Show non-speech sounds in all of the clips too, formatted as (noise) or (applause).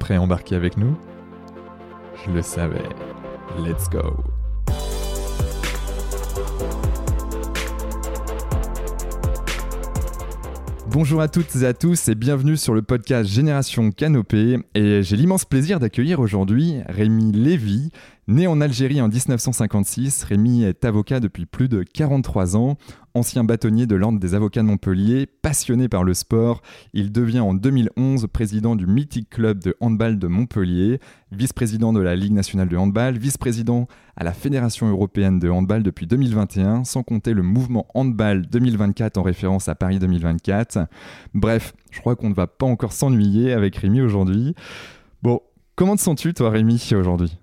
prêt à embarquer avec nous? Je le savais. Let's go Bonjour à toutes et à tous et bienvenue sur le podcast Génération Canopée. Et j'ai l'immense plaisir d'accueillir aujourd'hui Rémi Lévy. Né en Algérie en 1956, Rémi est avocat depuis plus de 43 ans. Ancien bâtonnier de l'Ordre des avocats de Montpellier, passionné par le sport, il devient en 2011 président du mythique club de handball de Montpellier, vice-président de la Ligue nationale de handball, vice-président à la Fédération européenne de handball depuis 2021, sans compter le mouvement handball 2024 en référence à Paris 2024. Bref, je crois qu'on ne va pas encore s'ennuyer avec Rémi aujourd'hui. Bon, comment te sens-tu toi Rémi aujourd'hui?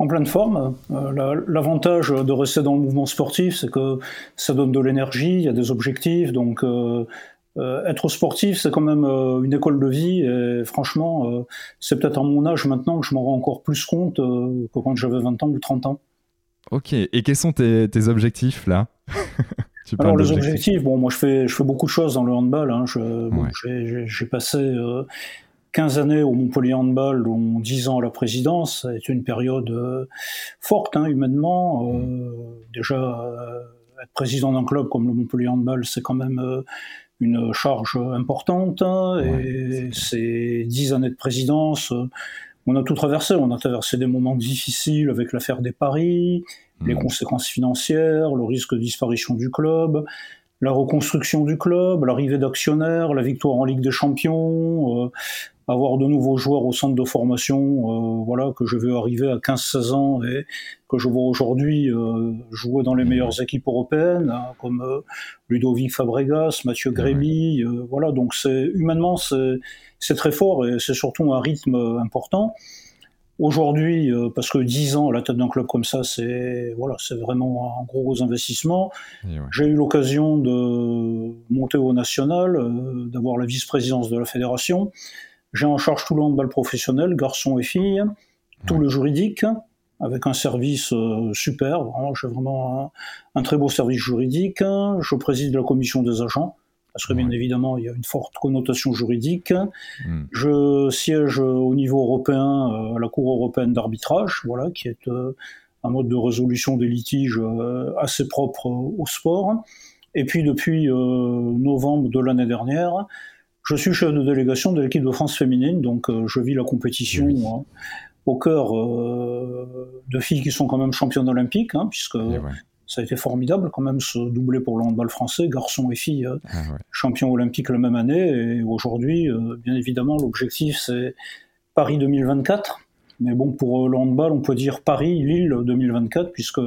En pleine forme. Euh, l'avantage de rester dans le mouvement sportif, c'est que ça donne de l'énergie, il y a des objectifs, donc euh, euh, être sportif, c'est quand même une école de vie, et franchement, c'est peut-être à mon âge maintenant que je m'en rends encore plus compte que quand j'avais 20 ans ou 30 ans. Ok, et quels sont tes, objectifs là? (laughs) Alors les objectifs, bon, moi je fais, je fais beaucoup de choses dans le handball. Hein. J'ai passé 15 années au Montpellier Handball, dont 10 ans à la présidence, c'est une période euh, forte hein, humainement. Euh, déjà, euh, être président d'un club comme le Montpellier Handball, c'est quand même une charge importante. et ces 10 années de présidence, on a tout traversé. On a traversé des moments difficiles avec l'affaire des paris, les conséquences financières, le risque de disparition du club, la reconstruction du club, l'arrivée d'actionnaires, la victoire en Ligue des Champions, avoir de nouveaux joueurs au centre de formation, euh, voilà, que je veux arriver à 15-16 ans et que je vois aujourd'hui euh, jouer dans les meilleures équipes européennes, hein, comme euh, Ludovic Fabregas, Mathieu Grémy, voilà, donc c'est humainement c'est très fort et c'est surtout un rythme important. Aujourd'hui, parce que 10 ans à la tête d'un club comme ça, c'est voilà, c'est vraiment un gros investissement. J'ai eu l'occasion de monter au national, d'avoir la vice-présidence de la fédération. J'ai en charge tout le handball professionnel, garçons et filles, tout le juridique, avec un service euh, super. J'ai vraiment un, très beau service juridique. Je préside la commission des agents, parce que bien évidemment, il y a une forte connotation juridique. Hmm. Je siège au niveau européen euh, à la Cour européenne d'arbitrage, voilà, qui est euh, un mode de résolution des litiges assez propre au sport. Et puis depuis novembre de l'année dernière, je suis chef de délégation de l'équipe de France féminine, donc euh, je vis la compétition hein, au cœur euh, de filles qui sont quand même championnes olympiques, hein, puisque ça a été formidable quand même ce doublé pour le handball français, garçons et filles euh, ah champions olympiques la même année. Et aujourd'hui, bien évidemment, l'objectif c'est Paris 2024. Mais bon, pour le handball, on peut dire Paris-Lille 2024, puisque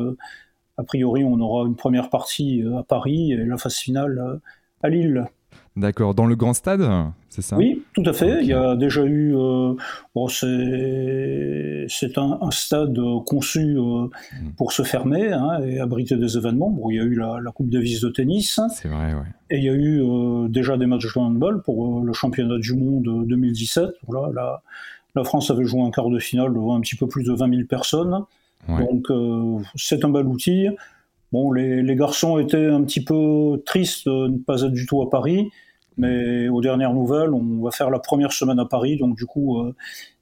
a priori on aura une première partie à Paris et la phase finale à Lille. D'accord, dans le grand stade, c'est ça? Oui, tout à fait. Il y a déjà eu. Euh, bon, c'est un, stade conçu euh, hmm. pour se fermer hein, et abriter des événements. Bon, il y a eu la, Coupe Davis de tennis. C'est vrai, oui. Et il y a eu euh, déjà des matchs de handball pour le championnat du monde 2017. Voilà, la, la, France avait joué un quart de finale devant un petit peu plus de 20 000 personnes. Donc, c'est un bel outil. Bon, les, garçons étaient un petit peu tristes de ne pas être du tout à Paris, mais aux dernières nouvelles, on va faire la première semaine à Paris, donc du coup, euh,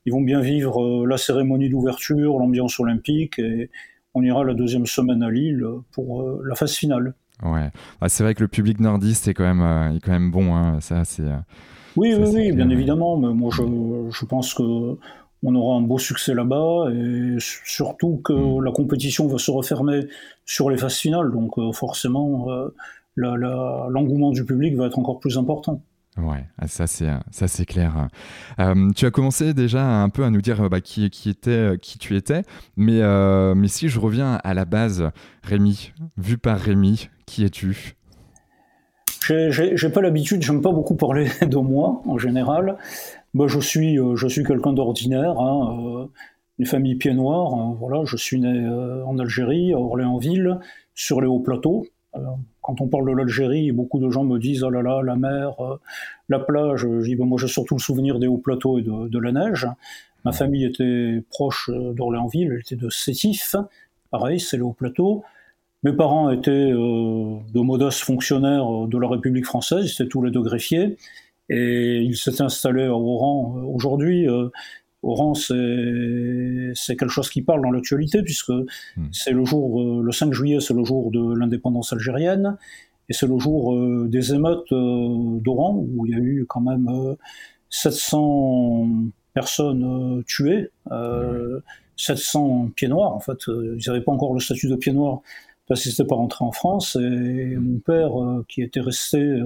ils vont bien vivre euh, la cérémonie d'ouverture, l'ambiance olympique, et on ira la deuxième semaine à Lille pour euh, la phase finale. Ouais, ah, c'est vrai que le public nordiste est quand même, est quand même bon, hein. ça c'est. Oui, oui, oui, bien évidemment, mais moi je, je pense que on aura un beau succès là-bas et surtout que mm. la compétition va se refermer sur les phases finales, donc euh, forcément euh, l'engouement du public va être encore plus important. Ouais, ah, ça c'est ça c'est clair. Euh, tu as commencé déjà un peu à nous dire bah, qui qui était qui tu étais, mais euh, mais si je reviens à la base, Rémi, vu par Rémi, qui es-tu? J'ai pas l'habitude, j'aime pas beaucoup parler (laughs) de moi en général. Bah, je suis euh, je suis quelqu'un d'ordinaire, hein, une famille pied noir. Hein, voilà, je suis né en Algérie, à Orléansville, sur les hauts plateaux quand on parle de l'Algérie, beaucoup de gens me disent oh là là, la mer, euh, la plage. Je dis ben, moi j'ai surtout le souvenir des hauts plateaux et de, la neige. Ma famille était proche euh, d'Orléansville, elle était de Sétif, pareil, c'est les hauts plateaux. Mes parents étaient euh, de modestes fonctionnaires de la République française, ils étaient tous les deux greffiers, et ils s'étaient installés à Oran. Aujourd'hui, Oran, c'est quelque chose qui parle dans l'actualité, puisque hmm. c'est le jour, euh, le 5 juillet, c'est le jour de l'indépendance algérienne, et c'est le jour euh, des émeutes euh, d'Oran, où il y a eu quand même 700 personnes tuées, 700 pieds noirs, en fait. Ils n'avaient pas encore le statut de pied noir parce qu'ils n'étaient pas rentrés en France, et mon père, qui était resté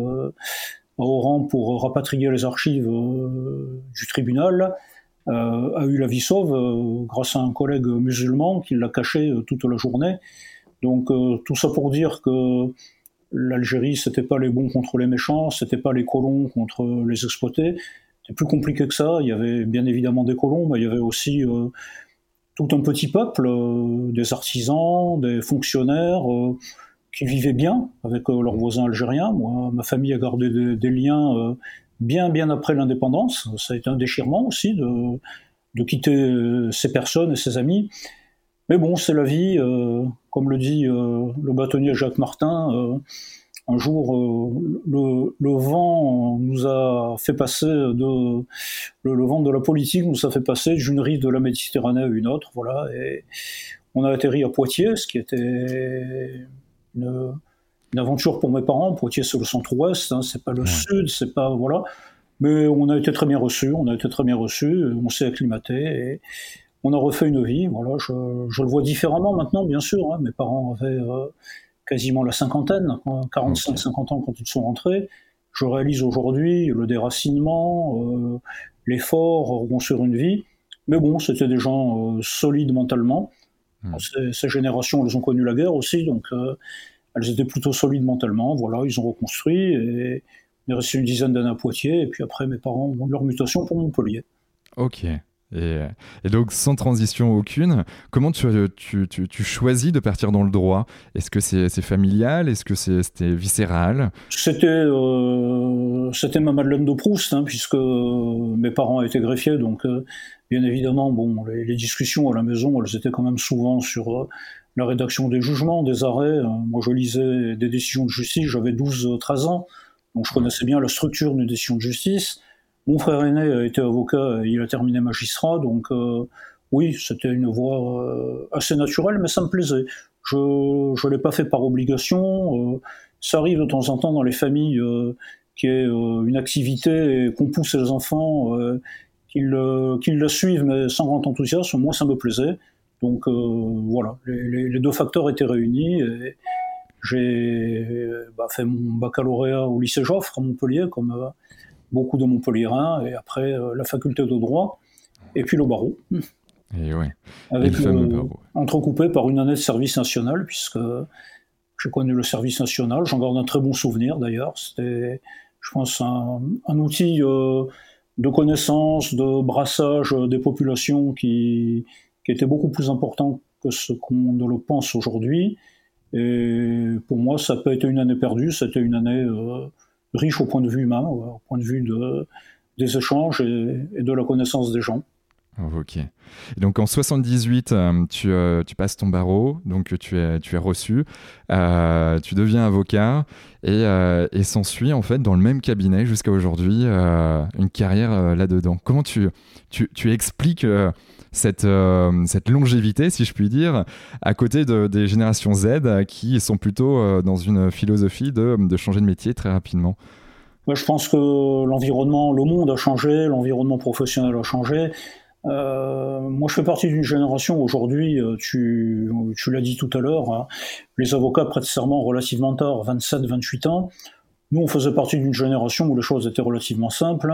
à Oran pour rapatrier les archives du tribunal, euh, a eu la vie sauve euh, grâce à un collègue musulman qui l'a caché euh, toute la journée. Donc tout ça pour dire que l'Algérie, c'était pas les bons contre les méchants, c'était pas les colons contre les exploités. C'était plus compliqué que ça. Il y avait bien évidemment des colons, mais il y avait aussi tout un petit peuple, des artisans, des fonctionnaires qui vivaient bien avec leurs voisins algériens. Moi, ma famille a gardé des, liens bien bien après l'indépendance. Ça a été un déchirement aussi de, de quitter euh, ses personnes et ses amis. Mais bon, c'est la vie, euh, comme le dit euh, le bâtonnier Jacques Martin. un jour, le, vent nous a fait passer de le, vent de la politique nous a fait passer d'une rive de la Méditerranée à une autre, voilà. Et on a atterri à Poitiers, ce qui était une, une aventure pour mes parents. Poitiers, c'est le centre-ouest, hein, c'est pas le sud, c'est pas voilà. Mais on a été très bien reçus, on a été très bien reçus, on s'est acclimaté et on a refait une vie. Voilà, je, je le vois différemment maintenant, bien sûr. Hein. Mes parents avaient euh, quasiment la cinquantaine, 45-50 ans quand ils sont rentrés. Je réalise aujourd'hui le déracinement, euh, l'effort, reconstruire une vie. Mais bon, c'était des gens euh, solides mentalement. Hmm. Ces, ces, générations, elles ont connu la guerre aussi, donc elles étaient plutôt solides mentalement. Voilà, ils ont reconstruit et il est resté une dizaine d'années à Poitiers. Et puis après, mes parents ont eu leur mutation pour Montpellier. Ok. Et, donc, sans transition aucune, comment tu, tu, tu, choisis de partir dans le droit? Est-ce que c'est familial? Est-ce que c'était viscéral? C'était euh, ma Madeleine de Proust, hein, puisque mes parents étaient greffiers. Donc, euh, bien évidemment, bon, les, discussions à la maison, elles étaient quand même souvent sur euh, la rédaction des jugements, des arrêts. Euh, moi, je lisais des décisions de justice, j'avais 12-13 ans, donc je connaissais bien la structure d'une décision de justice. Mon frère aîné était avocat, il a terminé magistrat, donc euh, oui, c'était une voie euh, assez naturelle, mais ça me plaisait. Je ne l'ai pas fait par obligation. ça arrive de temps en temps dans les familles qu'il y ait une activité et qu'on pousse les enfants, qu'ils la suivent, mais sans grand enthousiasme. Moi, ça me plaisait. Donc euh, voilà, les, deux facteurs étaient réunis. Et j'ai bah, fait mon baccalauréat au lycée Joffre à Montpellier, comme euh, beaucoup de Montpelliérains, et après euh, la faculté de droit, et puis le barreau. Et ouais. Avec le, entrecoupé par une année de service national, puisque j'ai connu le service national. J'en garde un très bon souvenir d'ailleurs. C'était, je pense, un, outil de connaissance, de brassage des populations qui, qui était beaucoup plus important que ce qu'on ne le pense aujourd'hui. Et pour moi, ça n'a pas été une année perdue, c'était une année euh, riche au point de vue humain, au point de vue de, des échanges et, de la connaissance des gens. Ok. donc en 78, euh, tu, euh, tu, passes ton barreau, donc tu es, tu es reçu, tu deviens avocat et, et s'ensuit en fait dans le même cabinet jusqu'à aujourd'hui une carrière là-dedans. Comment tu, tu, tu expliques cette, euh, cette longévité, si je puis dire, à côté de, des générations Z qui sont plutôt euh, dans une philosophie de, changer de métier très rapidement Je pense que l'environnement, le monde a changé, l'environnement professionnel a changé. Euh, moi, je fais partie d'une génération aujourd'hui, tu, tu l'as dit tout à l'heure, hein, les avocats prêtent serment relativement tard, 27-28 ans. Nous, on faisait partie d'une génération où les choses étaient relativement simples.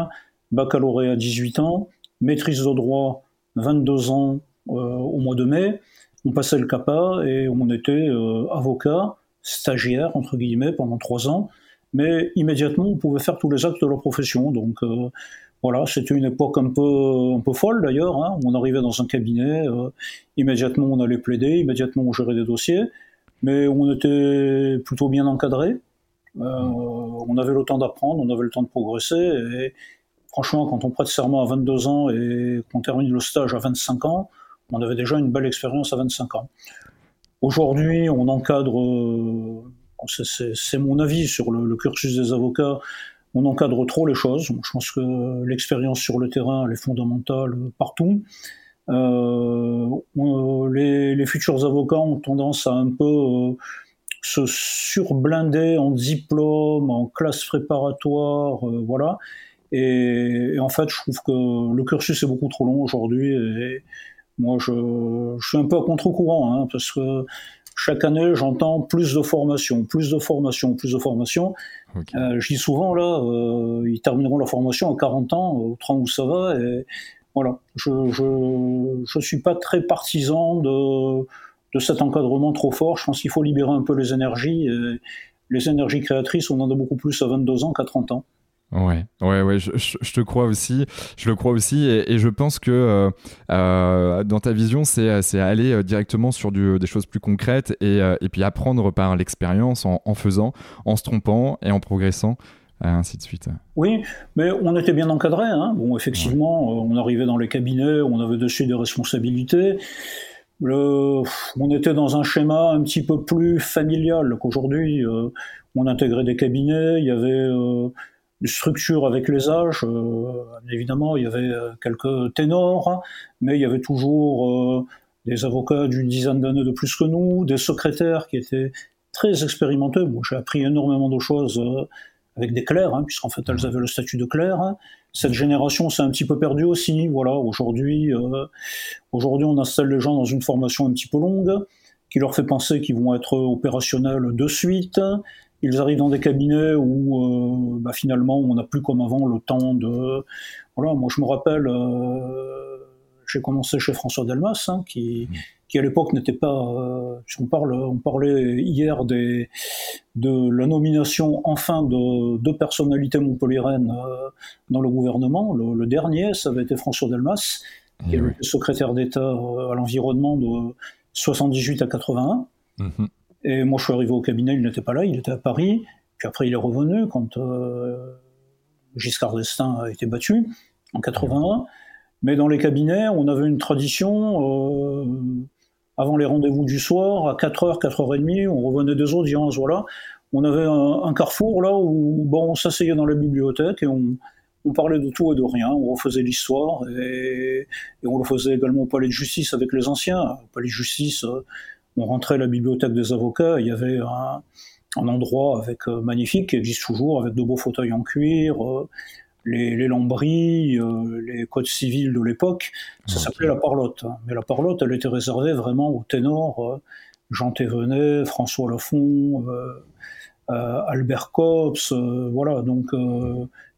Baccalauréat à 18 ans, maîtrise de droit 22 ans euh, au mois de mai. On passait le CAPA et on était euh, avocat, stagiaire, entre guillemets, pendant trois ans. Mais immédiatement, on pouvait faire tous les actes de la profession. Donc euh, voilà, c'était une époque un peu, un peu folle d'ailleurs. Hein. On arrivait dans un cabinet, immédiatement on allait plaider, immédiatement on gérait des dossiers, mais on était plutôt bien encadré. on avait le temps d'apprendre, on avait le temps de progresser. Et franchement, quand on prête serment à 22 ans et qu'on termine le stage à 25 ans, on avait déjà une belle expérience à 25 ans. Aujourd'hui, on encadre, euh, c'est mon avis sur le, cursus des avocats, on encadre trop les choses. Je pense que l'expérience sur le terrain, elle est fondamentale partout. Euh, les, futurs avocats ont tendance à un peu euh, se surblinder en diplôme, en classe préparatoire, voilà. Et, en fait, je trouve que le cursus est beaucoup trop long aujourd'hui. Et moi, je, je, suis un peu à contre-courant, hein, parce que chaque année, j'entends plus de formation, plus de formation, plus de formation. Euh, je dis souvent, là, euh, ils termineront la formation à 40 ans, au train où ça va. Et voilà, je ne je, je suis pas très partisan de, de cet encadrement trop fort. Je pense qu'il faut libérer un peu les énergies. Et les énergies créatrices, on en a beaucoup plus à 22 ans qu'à 30 ans. Ouais, ouais, ouais, je, je, te crois aussi, je le crois aussi, et, je pense que euh, euh, dans ta vision, c'est aller euh, directement sur du, des choses plus concrètes et, et puis apprendre par l'expérience en, en, faisant, en se trompant et en progressant, ainsi de suite. Oui, mais on était bien encadré. Hein. Bon, effectivement, on arrivait dans les cabinets, on avait dessus des responsabilités. Le, on était dans un schéma un petit peu plus familial qu'aujourd'hui. on intégrait des cabinets, il y avait structure avec les âges. Euh, évidemment, il y avait euh, quelques ténors, mais il y avait toujours euh, des avocats d'une dizaine d'années de plus que nous, des secrétaires qui étaient très expérimentés. Moi, j'ai appris énormément de choses avec des clercs, hein, puisqu'en fait, elles avaient le statut de clerc. Cette génération s'est un petit peu perdue aussi. Voilà, aujourd'hui, aujourd'hui, on installe les gens dans une formation un petit peu longue, qui leur fait penser qu'ils vont être opérationnels de suite, ils arrivent dans des cabinets où euh, bah, finalement on n'a plus comme avant le temps de. Voilà, moi je me rappelle, euh, j'ai commencé chez François Delmas, hein, qui, mmh. qui à l'époque n'était pas. Euh, on, parle, on parlait hier des, de la nomination enfin de deux personnalités montpelliéraines dans le gouvernement. Le, dernier, ça avait été François Delmas, qui était secrétaire d'État à l'environnement de 78 à 81. Et moi, je suis arrivé au cabinet, il n'était pas là, il était à Paris. Puis après, il est revenu quand euh, Giscard d'Estaing a été battu en 81. Mais dans les cabinets, on avait une tradition. Euh, avant les rendez-vous du soir, à 4h, 4h30, on revenait des audiences, voilà. On avait un, carrefour là où bon, on s'asseyait dans la bibliothèque et on, on, parlait de tout et de rien, on refaisait l'histoire et, et, on le faisait également au palais de justice avec les anciens. Au palais de justice, euh, on rentrait à la bibliothèque des avocats, il y avait un, endroit avec euh, magnifique qui existe toujours, avec de beaux fauteuils en cuir, euh, les, les, lambris, euh, les codes civils de l'époque. Ça s'appelait la parlotte. Hein. Mais la parlotte, elle était réservée vraiment aux ténors, Jean Thévenet, François Lafont, Albert Cops, voilà. Donc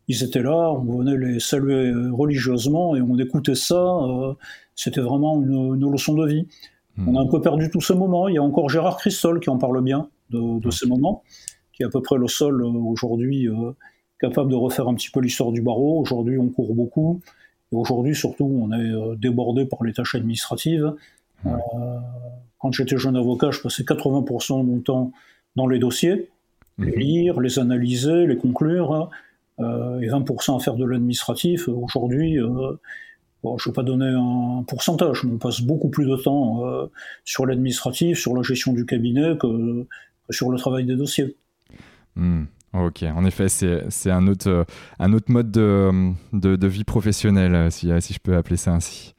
ils étaient là, on venait les saluer religieusement et on écoutait ça. C'était vraiment une, une leçon de vie. On a un peu perdu tous ces moments. Il y a encore Gérard Christol qui en parle bien de, ces moments, qui est à peu près le seul euh, aujourd'hui euh, capable de refaire un petit peu l'histoire du barreau. Aujourd'hui, on court beaucoup. Et aujourd'hui, surtout, on est euh, débordé par les tâches administratives. quand j'étais jeune avocat, je passais 80% de mon temps dans les dossiers, les mhm. lire, les analyser, les conclure, et 20% à faire de l'administratif. Aujourd'hui, Je ne vais pas donner un pourcentage, mais on passe beaucoup plus de temps euh, sur l'administratif, sur la gestion du cabinet que, sur le travail des dossiers. Hmm, ok, en effet, c'est un autre, un autre mode de, vie professionnelle, si, si, je peux appeler ça ainsi.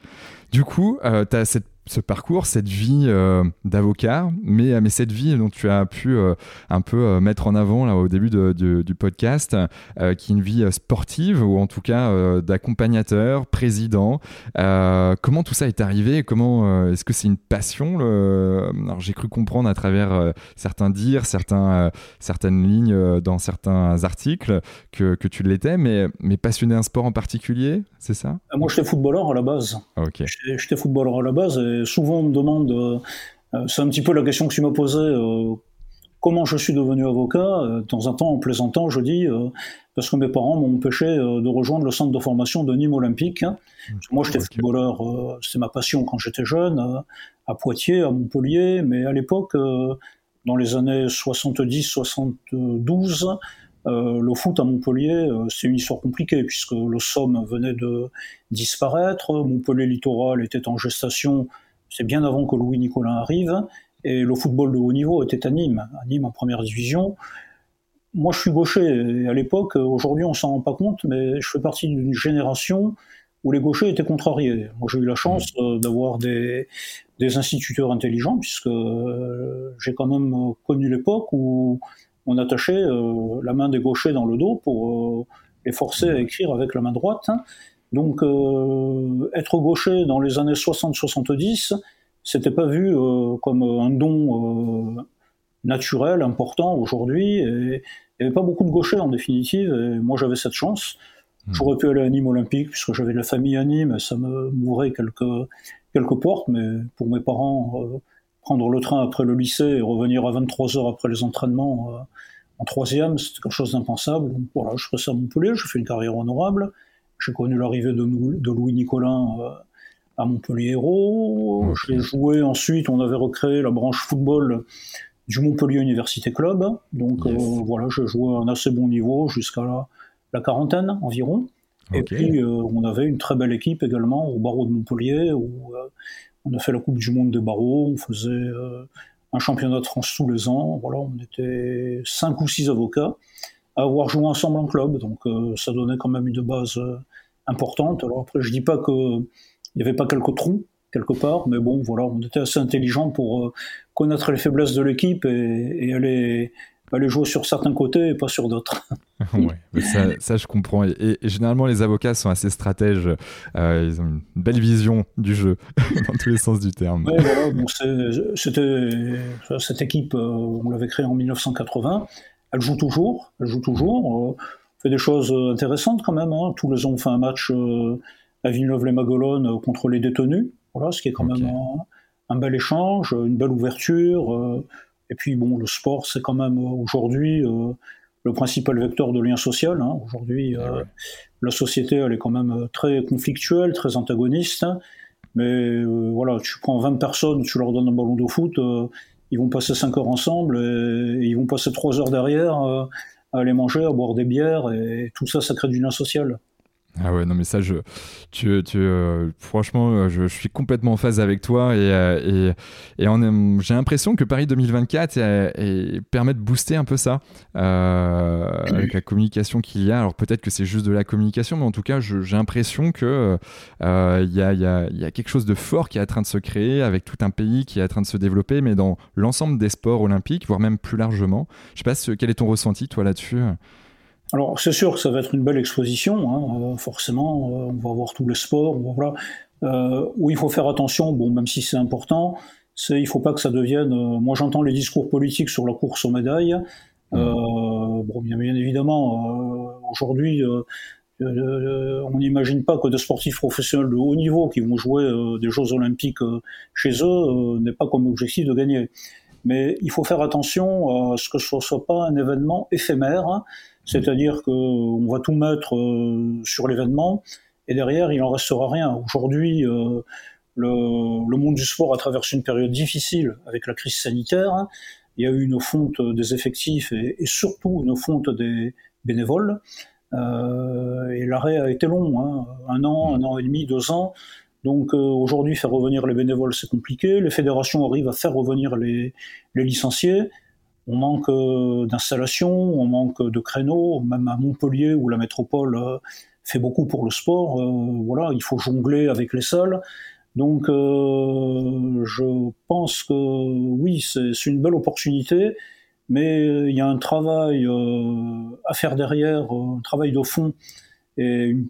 Du coup, euh, tu as cette ce parcours, cette vie euh, d'avocat, mais, mais cette vie dont tu as pu euh, un peu euh, mettre en avant là, au début du podcast, qui est une vie sportive ou en tout cas d'accompagnateur, président. comment tout ça est arrivé Comment est-ce que c'est une passion Alors j'ai cru comprendre à travers certains dires, certains, certaines lignes dans certains articles que, que tu l'étais, mais, mais passionné d'un sport en particulier, c'est ça? Moi, j'étais footballeur à la base. Ok. J'étais footballeur à la base. Et souvent on me demande, euh, euh, c'est un petit peu la question que tu m'as posée, euh, comment je suis devenu avocat. De temps en temps, en plaisantant, je dis, parce que mes parents m'ont empêché de rejoindre le centre de formation de Nîmes Olympique. Mmh. Moi, j'étais footballeur, c'est ma passion quand j'étais jeune, à Poitiers, à Montpellier, mais à l'époque, dans les années 70-72, le foot à Montpellier, c'est une histoire compliquée puisque le Somme venait de disparaître, Montpellier Littoral était en gestation c'est bien avant que Louis Nicolin arrive, et le football de haut niveau était à Nîmes, à Nîmes en première division. Moi, je suis gaucher, à l'époque, aujourd'hui, on s'en rend pas compte, mais je fais partie d'une génération où les gauchers étaient contrariés. Moi, j'ai eu la chance mmh. euh, d'avoir des, instituteurs intelligents, puisque euh, j'ai quand même connu l'époque où on attachait euh, la main des gauchers dans le dos pour les forcer à écrire avec la main droite. Donc euh, être gaucher dans les années 60-70, c'était pas vu euh, comme un don euh, naturel, important aujourd'hui. Et il n'y avait pas beaucoup de gauchers en définitive. Et moi j'avais cette chance. Hmm. J'aurais pu aller à Nîmes Olympique puisque j'avais la famille à Nîmes, ça me m'ouvrait quelques, quelques portes, mais pour mes parents, prendre le train après le lycée et revenir à 23 heures après les entraînements en troisième, c'était quelque chose d'impensable. Voilà, je ferais ça à Montpellier, je fais une carrière honorable. J'ai connu l'arrivée de, de, Louis Nicolin euh, à Montpellier Hérault. J'ai joué ensuite, on avait recréé la branche football du Montpellier Université Club. Donc euh, voilà, j'ai joué à un assez bon niveau jusqu'à la, quarantaine environ. Et puis euh, on avait une très belle équipe également au barreau de Montpellier où on a fait la Coupe du Monde des barreaux, on faisait un championnat de France tous les ans. Voilà, on était cinq ou six avocats à avoir joué ensemble en club. Donc euh, ça donnait quand même une base euh, importante. Alors après, je dis pas qu'il n'y avait pas quelques trous quelque part, mais bon, voilà, on était assez intelligent pour euh, connaître les faiblesses de l'équipe et, aller aller jouer sur certains côtés et pas sur d'autres. (laughs) ouais, ça, ça, je comprends. Et, généralement, les avocats sont assez stratèges. ils ont une belle vision du jeu, (laughs) dans tous les sens du terme. Ouais, voilà, bon, c'était cette équipe, on l'avait créée en 1980 elle joue toujours, elle joue toujours, euh, fait des choses euh, intéressantes quand même. Hein. Tous les ans, on fait un match euh, à Villeneuve-les-Maguelones contre les détenus. Voilà, ce qui est quand même un, bel échange, une belle ouverture. Et puis bon, le sport, c'est quand même aujourd'hui le principal vecteur de lien social. Hein. Aujourd'hui, ah la société, elle est quand même très conflictuelle, très antagoniste. Mais voilà, tu prends 20 personnes, tu leur donnes un ballon de foot, ils vont passer 5 heures ensemble et, ils vont passer 3 heures derrière euh, à aller manger, à boire des bières et tout ça, ça crée du lien social. Ah ouais, non, mais ça, je, tu, tu, euh, franchement, euh, je, suis complètement en phase avec toi et, euh, et, et j'ai l'impression que Paris 2024 permet de booster un peu ça avec la communication qu'il y a. Alors peut-être que c'est juste de la communication, mais en tout cas, j'ai l'impression qu'il il y, a, y, a, y, a, quelque chose de fort qui est en train de se créer avec tout un pays qui est en train de se développer, mais dans l'ensemble des sports olympiques, voire même plus largement. Je sais pas, quel est ton ressenti, toi, là-dessus? Alors c'est sûr que ça va être une belle exposition, hein, euh, forcément, euh, on va voir tous les sports, voilà. Euh, où il faut faire attention, bon, même si c'est important, c'est il faut pas que ça devienne. moi, j'entends les discours politiques sur la course aux médailles. Mmh. bon, bien, évidemment, aujourd'hui, on n'imagine pas que des sportifs professionnels de haut niveau qui vont jouer des Jeux Olympiques chez eux n'aient pas comme objectif de gagner. Mais il faut faire attention à ce que ce ne soit pas un événement éphémère. Hein, c'est-à-dire qu'on va tout mettre euh, sur l'événement et derrière, il n'en restera rien. Aujourd'hui, euh, le, monde du sport a traversé une période difficile avec la crise sanitaire. Il y a eu une fonte des effectifs et, surtout une fonte des bénévoles. Euh, et l'arrêt a été long, hein. un an, un an et demi, deux ans. Donc aujourd'hui, faire revenir les bénévoles, c'est compliqué. Les fédérations arrivent à faire revenir les, licenciés on manque euh, d'installations, on manque de créneaux, même à Montpellier où la métropole euh, fait beaucoup pour le sport. Euh, voilà, il faut jongler avec les salles. Donc je pense que oui, c'est une belle opportunité, mais il y a un travail à faire derrière, un travail de fond et une,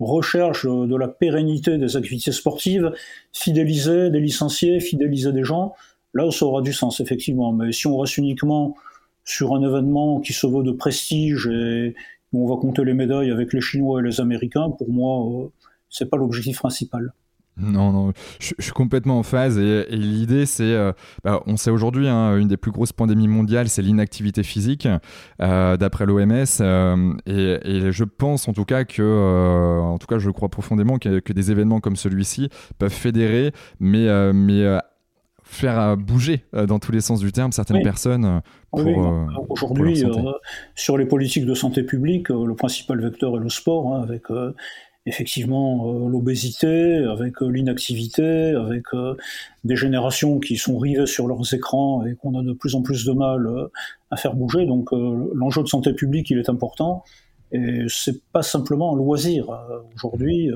recherche de la pérennité des activités sportives, fidéliser des licenciés, fidéliser des gens. Là, ça aura du sens, effectivement. Mais si on reste uniquement sur un événement qui se veut de prestige et où on va compter les médailles avec les Chinois et les Américains, pour moi, euh, c'est pas l'objectif principal. Non, non, je, suis complètement en phase. Et, l'idée, c'est, euh, bah, on sait aujourd'hui, hein, une des plus grosses pandémies mondiales, c'est l'inactivité physique, euh, d'après l'OMS. et, je pense, en tout cas, que, en tout cas, je crois profondément que, que des événements comme celui-ci peuvent fédérer, mais, mais faire euh, bouger euh, dans tous les sens du terme certaines personnes. Euh, Aujourd'hui, sur les politiques de santé publique, le principal vecteur est le sport, hein, avec effectivement l'obésité, avec l'inactivité, avec des générations qui sont rivées sur leurs écrans et qu'on a de plus en plus de mal à faire bouger. Donc l'enjeu de santé publique, il est important. Et c'est pas simplement un loisir. Aujourd'hui,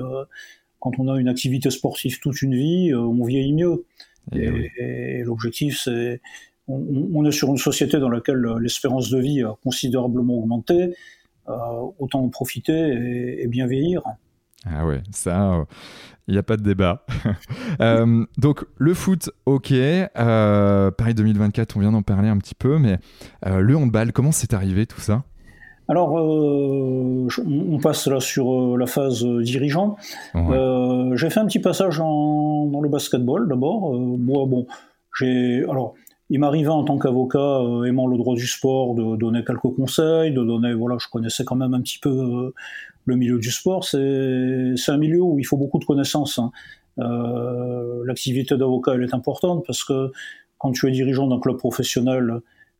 quand on a une activité sportive toute une vie, on vieillit mieux. Et, l'objectif, c'est. On, est sur une société dans laquelle l'espérance de vie a considérablement augmenté. Euh, autant en profiter et, bien vieillir. Ah ouais, ça, il euh, n'y a pas de débat. (laughs) Euh, donc le foot, ok. Paris 2024, on vient d'en parler un petit peu, mais le handball, comment c'est arrivé tout ça? Alors, euh, on passe là sur euh, la phase dirigeant. Euh, j'ai fait un petit passage dans le basketball d'abord. moi, bon, j'ai alors. Il m'arrivait en tant qu'avocat, aimant le droit du sport, de donner quelques conseils, de donner, voilà, je connaissais quand même un petit peu le milieu du sport. C'est un milieu où il faut beaucoup de connaissances. Hein. L'activité d'avocat, elle est importante parce que quand tu es dirigeant d'un club professionnel,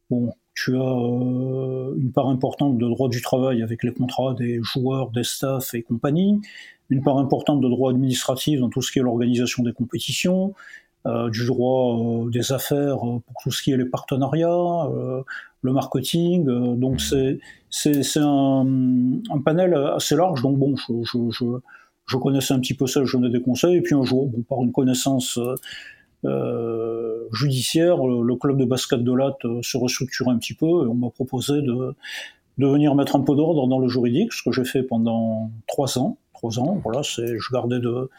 bon, tu as euh, une part importante de droit du travail avec les contrats des joueurs, des staffs et compagnie, une part importante de droit administratif dans tout ce qui est l'organisation des compétitions, euh, du droit euh, des affaires pour tout ce qui est les partenariats, le marketing. donc c'est c'est un, un, panel assez large. Donc bon, je, je, je, je, connaissais un petit peu ça, je donnais des conseils. Et puis un jour, bon, par une connaissance euh, judiciaire, le, club de basket de Latte euh, se restructurait un petit peu et on m'a proposé de, de venir mettre un peu d'ordre dans le juridique, ce que j'ai fait pendant trois ans. Trois ans, voilà, je gardais de,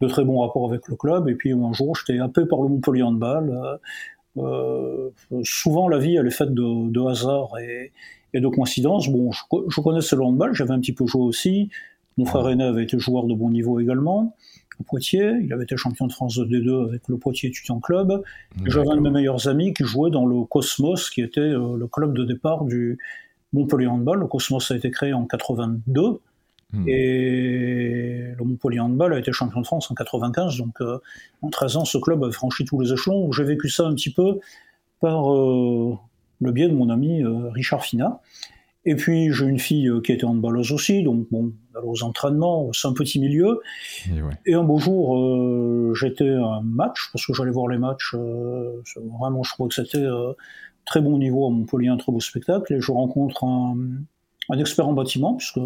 de, très bons rapports avec le club et puis un jour j'étais happé par le Montpellier Handball. Euh, souvent la vie elle est faite de, de hasard et, et, de coïncidences. Bon, je, je connaissais le handball, j'avais un petit peu joué aussi. Mon frère aîné avait été joueur de bon niveau également. Poitiers. Il avait été champion de France de D2 avec le Poitiers Étudiant Club. J'avais un de mes meilleurs amis qui jouait dans le Cosmos, qui était euh, le club de départ du Montpellier Handball. Le Cosmos a été créé en 82. Hmm. Et le Montpellier Handball a été champion de France en 95. Donc euh, en 13 ans, ce club a franchi tous les échelons. J'ai vécu ça un petit peu par euh, le biais de mon ami Richard Fina. Et puis j'ai une fille euh, qui était handballeuse aussi, donc bon, aux entraînements, c'est un petit milieu. Et, un beau jour, euh, j'étais à un match, parce que j'allais voir les matchs, euh, vraiment je crois que c'était très bon niveau à Montpellier, un très beau spectacle, et je rencontre un, un expert en bâtiment, puisque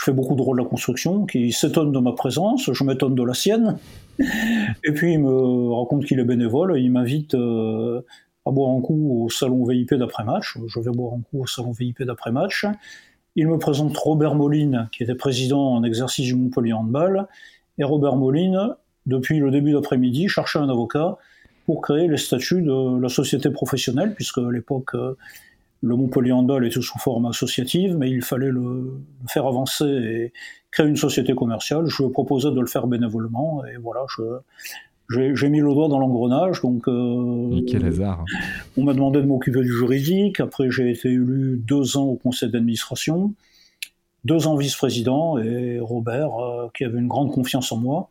je fais beaucoup de rôles de la construction, qui s'étonne de ma présence, je m'étonne de la sienne, (laughs) et puis il me raconte qu'il est bénévole, il m'invite à boire un coup au salon VIP d'après-match. Je vais boire un coup au salon VIP d'après-match. Il me présente Robert Moline, qui était président en exercice du Montpellier Handball. Et Robert Moline, depuis le début d'après-midi, cherchait un avocat pour créer les statuts de la société professionnelle, puisque à l'époque, le Montpellier Handball était sous forme associative, mais il fallait le, faire avancer et créer une société commerciale. Je lui proposé de le faire bénévolement, et voilà, j'ai mis le doigt dans l'engrenage, donc. Euh, quel hasard. On m'a demandé de m'occuper du juridique. Après, j'ai été élu deux ans au conseil d'administration, deux ans vice-président, et Robert, euh, qui avait une grande confiance en moi,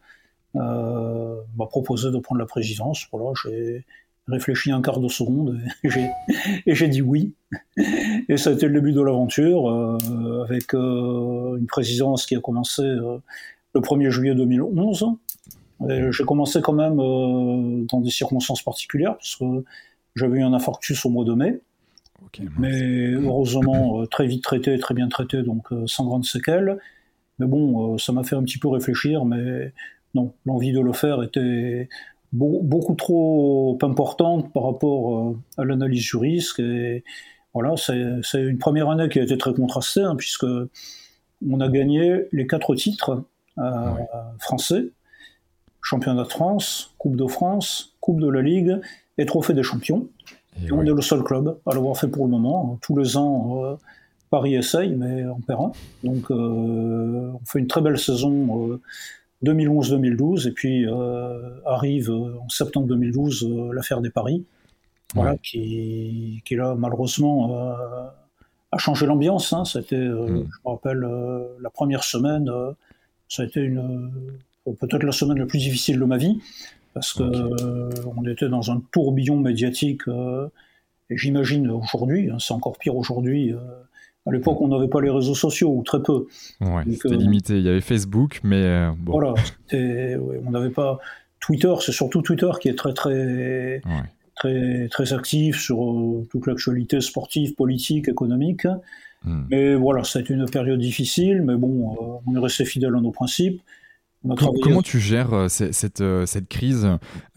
euh, m'a proposé de prendre la présidence. Voilà, j'ai réfléchi un quart de seconde (laughs) et j'ai dit oui. Et ça a été le début de l'aventure, euh, avec euh, une présidence qui a commencé le 1er juillet 2011 j'ai commencé quand même euh, dans des circonstances particulières, parce que j'avais eu un infarctus au mois de mai. mais heureusement, euh, très vite traité, très bien traité, donc euh, sans grande séquelles. Mais bon, ça m'a fait un petit peu réfléchir, mais non, l'envie de le faire était beaucoup trop importante par rapport à l'analyse du risque. Et voilà, c'est une première année qui a été très contrastée, hein, puisque on a gagné les quatre titres français championnat de France, Coupe de France, Coupe de la Ligue et Trophée des champions. Et, on est le seul club à l'avoir fait pour le moment. Tous les ans, euh, Paris essaye, mais en perd Donc euh, on fait une très belle saison 2011-2012, euh, et puis arrive en septembre 2012 l'affaire des paris, voilà, qui, qui là malheureusement a changé l'ambiance. Hein. C'était, mm. je me rappelle, la première semaine, ça a été une peut-être la semaine la plus difficile de ma vie, parce que euh, on était dans un tourbillon médiatique. Euh, et j'imagine aujourd'hui, hein, c'est encore pire aujourd'hui. Euh, à l'époque, on n'avait pas les réseaux sociaux, ou très peu. c'était limité. Il y avait Facebook, mais bon. Voilà, on n'avait pas Twitter. C'est surtout Twitter qui est très très très très actif sur toute l'actualité sportive, politique, économique. Hmm. Mais voilà, ça a été une période difficile, mais bon, on est resté fidèle à nos principes. Comment tu gères euh, cette, euh, cette, crise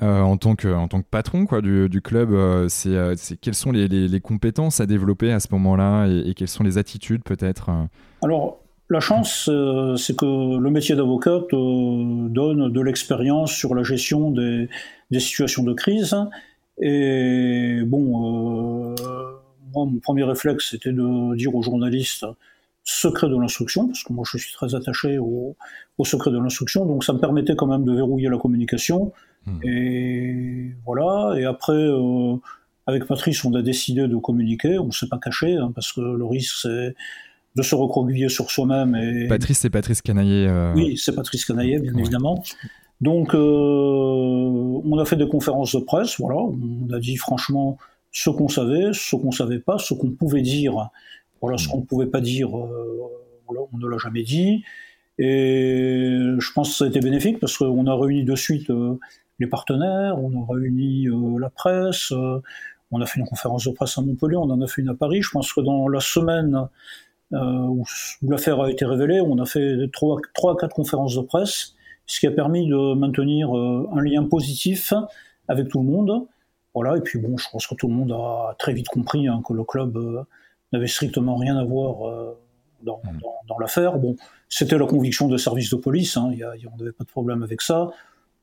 euh, en, tant que, en tant que patron quoi, du, du club c'est, Quelles sont les, les, compétences à développer à ce moment-là et, quelles sont les attitudes peut-être Alors, la chance, c'est que le métier d'avocat donne de l'expérience sur la gestion des, des, situations de crise. Et bon, moi, mon premier réflexe, c'était de dire aux journalistes secret de l'instruction, parce que moi je suis très attaché au, secret de l'instruction, donc ça me permettait quand même de verrouiller la communication. Hmm. Et voilà, et après, euh, avec Patrice, on a décidé de communiquer, on ne s'est pas caché, hein, parce que le risque c'est de se recroqueviller sur soi-même. Et... Patrice, c'est Patrice Canaillé. Euh, oui, c'est Patrice Canaillé, bien évidemment. Donc, euh, on a fait des conférences de presse, voilà, on a dit franchement ce qu'on savait, ce qu'on savait pas, ce qu'on pouvait dire voilà, ce mm. qu'on ne pouvait pas dire, euh, on ne l'a jamais dit. Et je pense que ça a été bénéfique parce qu'on a réuni de suite euh, les partenaires, on a réuni euh, la presse, on a fait une conférence de presse à Montpellier, on en a fait une à Paris. Je pense que dans la semaine où, l'affaire a été révélée, on a fait trois, trois à quatre conférences de presse, ce qui a permis de maintenir un lien positif avec tout le monde. Voilà, et puis bon, je pense que tout le monde a très vite compris hein, que le club n'avait strictement rien à voir euh, hmm. dans, dans, l'affaire. Bon, c'était la conviction de service de police, hein, y a, on n'avait pas de problème avec ça.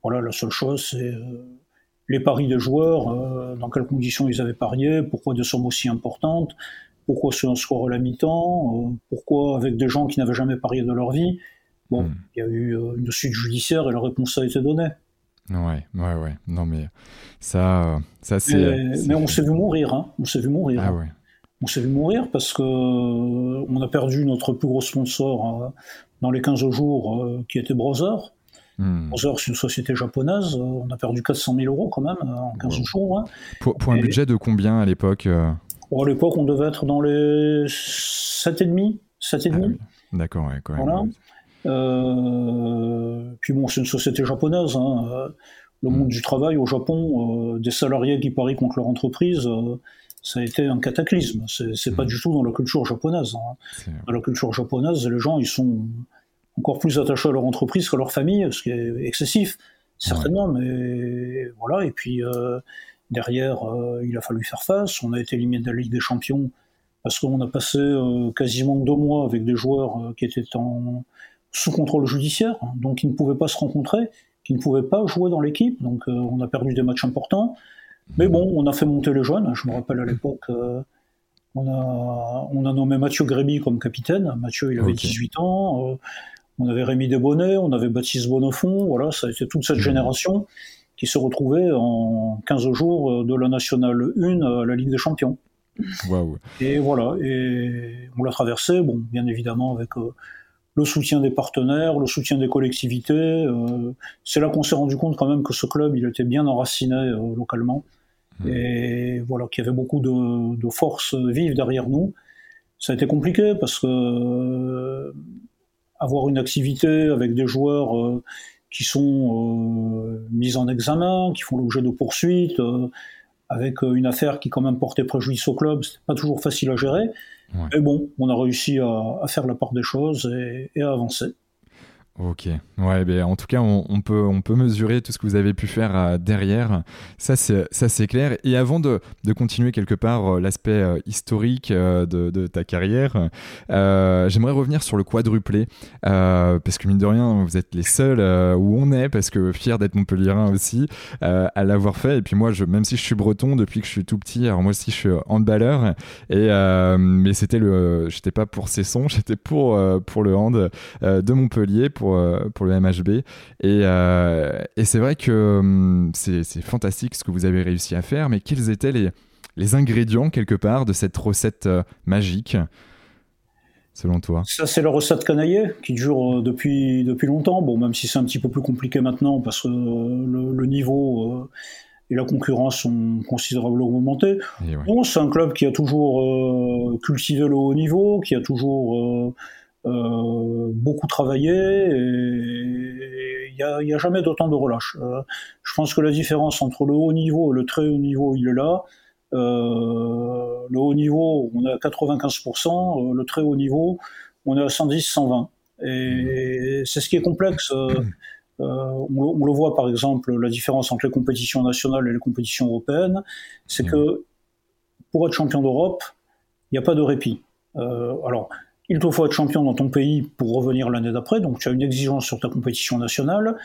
Voilà, la seule chose, c'est euh, les paris des joueurs, euh, dans quelles conditions ils avaient parié, pourquoi des sommes aussi importantes, pourquoi un score à la mi-temps, pourquoi avec des gens qui n'avaient jamais parié de leur vie. Bon, hmm. il y a eu une suite judiciaire et la réponse a été donnée. Ouais, ouais, ouais. Non, mais ça, ça c'est. Mais, on s'est vu mourir, hein. On s'est vu mourir. Ah, ouais on s'est vu mourir parce que euh, on a perdu notre plus gros sponsor euh, dans les 15 jours, euh, qui était Brother. Hmm. Brother, c'est une société japonaise. On a perdu 400 000 euros quand même en 15 jours. Hein. Pour, un budget de combien à l'époque À l'époque, on devait être dans les 7,5. 7,5. Ah, D'accord, ouais, quand même. puis bon, c'est une société japonaise. Hein. Le monde hmm. du travail au Japon, des salariés qui parient contre leur entreprise, ça a été un cataclysme. C'est pas hmm. du tout dans la culture japonaise. Hein. Dans la culture japonaise, les gens ils sont encore plus attachés à leur entreprise qu'à leur famille, ce qui est excessif, certainement. Mais voilà. Et puis euh, derrière, euh, il a fallu faire face. On a été éliminé de la Ligue des Champions parce qu'on a passé euh, quasiment deux mois avec des joueurs qui étaient en sous contrôle judiciaire, hein. donc ils ne pouvaient pas se rencontrer, qui ne pouvaient pas jouer dans l'équipe. Donc on a perdu des matchs importants. Mais bon, on a fait monter les jeunes. Je me rappelle à l'époque, euh, on, a, on a nommé Mathieu Gréby comme capitaine. Mathieu, il avait 18 ans. Euh, on avait Rémi Desbonnets, on avait Baptiste Bonnefond. Voilà, ça a été toute cette mmh. génération qui se retrouvait en 15 jours euh, de la Nationale 1 à la Ligue des Champions. Et voilà, et on l'a traversé, bon, bien évidemment, avec le soutien des partenaires, le soutien des collectivités. c'est là qu'on s'est rendu compte quand même que ce club, il était bien enraciné localement. Et voilà, qu'il y avait beaucoup de, de forces vives derrière nous. Ça a été compliqué parce que euh, avoir une activité avec des joueurs euh, qui sont euh, mis en examen, qui font l'objet de poursuites, avec une affaire qui quand même portait préjudice au club, c'était pas toujours facile à gérer. Mais bon, on a réussi à, faire la part des choses et, à avancer. Ok, ouais, ben, en tout cas, on, peut, on peut mesurer tout ce que vous avez pu faire euh, derrière. Ça, c'est, clair. Et avant de, de continuer quelque part euh, l'aspect euh, historique de, de, ta carrière, j'aimerais revenir sur le quadruplé. parce que, mine de rien, vous êtes les seuls où on est, parce que fier d'être Montpellierin aussi, à l'avoir fait. Et puis moi, je, même si je suis breton depuis que je suis tout petit, alors moi aussi, je suis handballeur. Et, mais c'était le, j'étais pas pour ces sons, (laughs) j'étais pour, pour le hand de Montpellier, pour euh, pour, le MHB. Euh, et, c'est vrai que hum, c'est fantastique ce que vous avez réussi à faire, mais quels étaient les, les ingrédients quelque part de cette recette euh, magique selon toi? Ça, c'est la recette canaillée qui dure depuis, depuis longtemps. Bon, même si c'est un petit peu plus compliqué maintenant parce que le, niveau et la concurrence ont considérablement augmenté. Bon, c'est un club qui a toujours cultivé le haut niveau, qui a toujours beaucoup travaillé et il n'y a, a, jamais d'autant de relâche. Euh, je pense que la différence entre le haut niveau et le très haut niveau, il est là. Euh, le haut niveau, on est à 95%, le très haut niveau, on est à 110-120. Et c'est ce qui est complexe. on, on, le voit par exemple, la différence entre les compétitions nationales et les compétitions européennes, c'est que pour être champion d'Europe, il n'y a pas de répit. alors, il te faut être champion dans ton pays pour revenir l'année d'après, donc tu as une exigence sur ta compétition nationale,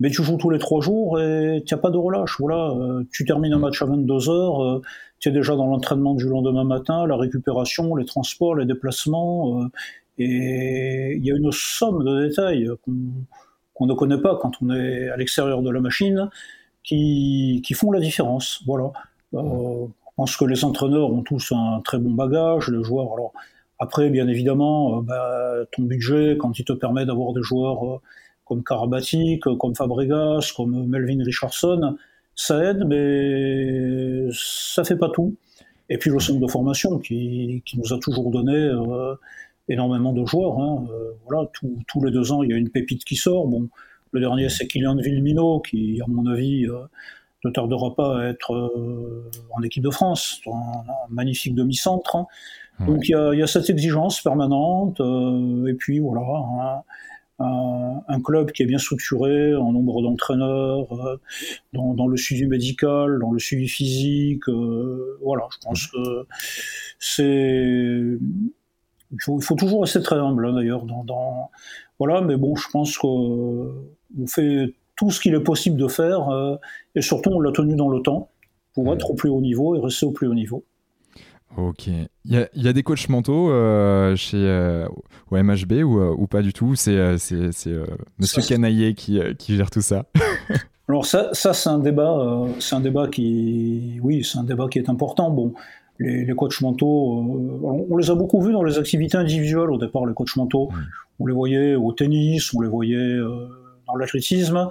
mais tu joues tous les trois jours et tu n'as pas de relâche. Voilà, euh, tu termines un match à 22 heures, euh, tu es déjà dans l'entraînement du lendemain matin, la récupération, les transports, les déplacements, euh, et il y a une somme de détails qu'on ne connaît pas quand on est à l'extérieur de la machine qui, font la différence. Voilà. je pense que les entraîneurs ont tous un très bon bagage, les joueurs, alors après, bien évidemment, euh, bah, ton budget, quand il te permet d'avoir des joueurs euh, comme Karabatic, comme Fabregas, comme Melvin Richardson, ça aide, mais ça fait pas tout. Et puis le centre de formation qui, nous a toujours donné euh, énormément de joueurs. Hein. voilà, tous les deux ans, il y a une pépite qui sort. Bon, le dernier, c'est Kylian Villemino, qui, à mon avis, ne tardera pas à être en équipe de France, un, magnifique demi-centre. Hein. Donc il y, a, cette exigence permanente, euh, et puis voilà, un, club qui est bien structuré en nombre d'entraîneurs, euh, dans, le suivi médical, dans le suivi physique. Euh, voilà, je pense que c'est. Il faut, toujours rester très humble hein, d'ailleurs. Dans, Voilà, mais bon, je pense qu'on fait tout ce qu'il est possible de faire, et surtout on l'a tenu dans le temps pour être au plus haut niveau et rester au plus haut niveau. Ok. Il y, a, des coachs mentaux euh, chez euh, au MHB ou, euh, ou, pas du tout? C'est Monsieur Canaillé qui, qui, gère tout ça? (laughs) Alors ça, ça c'est un débat, c'est un débat qui, oui, c'est un débat qui est important. Bon, les, les coachs mentaux, on, les a beaucoup vus dans les activités individuelles au départ. Les coachs mentaux, on les voyait au tennis, on les voyait dans l'athlétisme,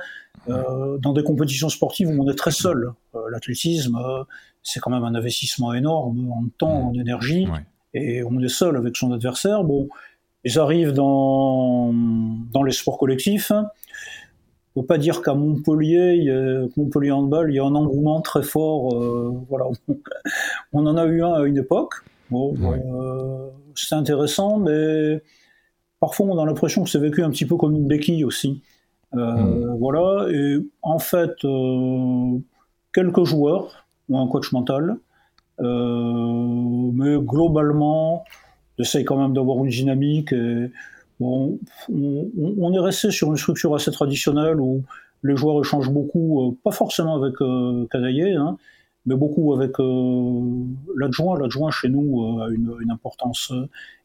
dans des compétitions sportives où on est très seul. L'athlétisme c'est quand même un investissement énorme en temps, en énergie, et on est seul avec son adversaire. Bon, ils arrivent dans, dans les sports collectifs. On ne peut pas dire qu'à Montpellier, Montpellier Handball, il y a un engouement très fort. Euh, voilà. (laughs) on en a eu un à une époque. Bon, euh, c'est intéressant, mais parfois on a l'impression que c'est vécu un petit peu comme une béquille aussi. Euh, hmm. Voilà. Et en fait, quelques joueurs, un coach mental. Euh, mais globalement, j'essaye quand même d'avoir une dynamique. bon, on, est resté sur une structure assez traditionnelle où les joueurs échangent beaucoup, euh, pas forcément avec euh, hein, mais beaucoup avec euh, l'adjoint. L'adjoint chez nous a une, une, importance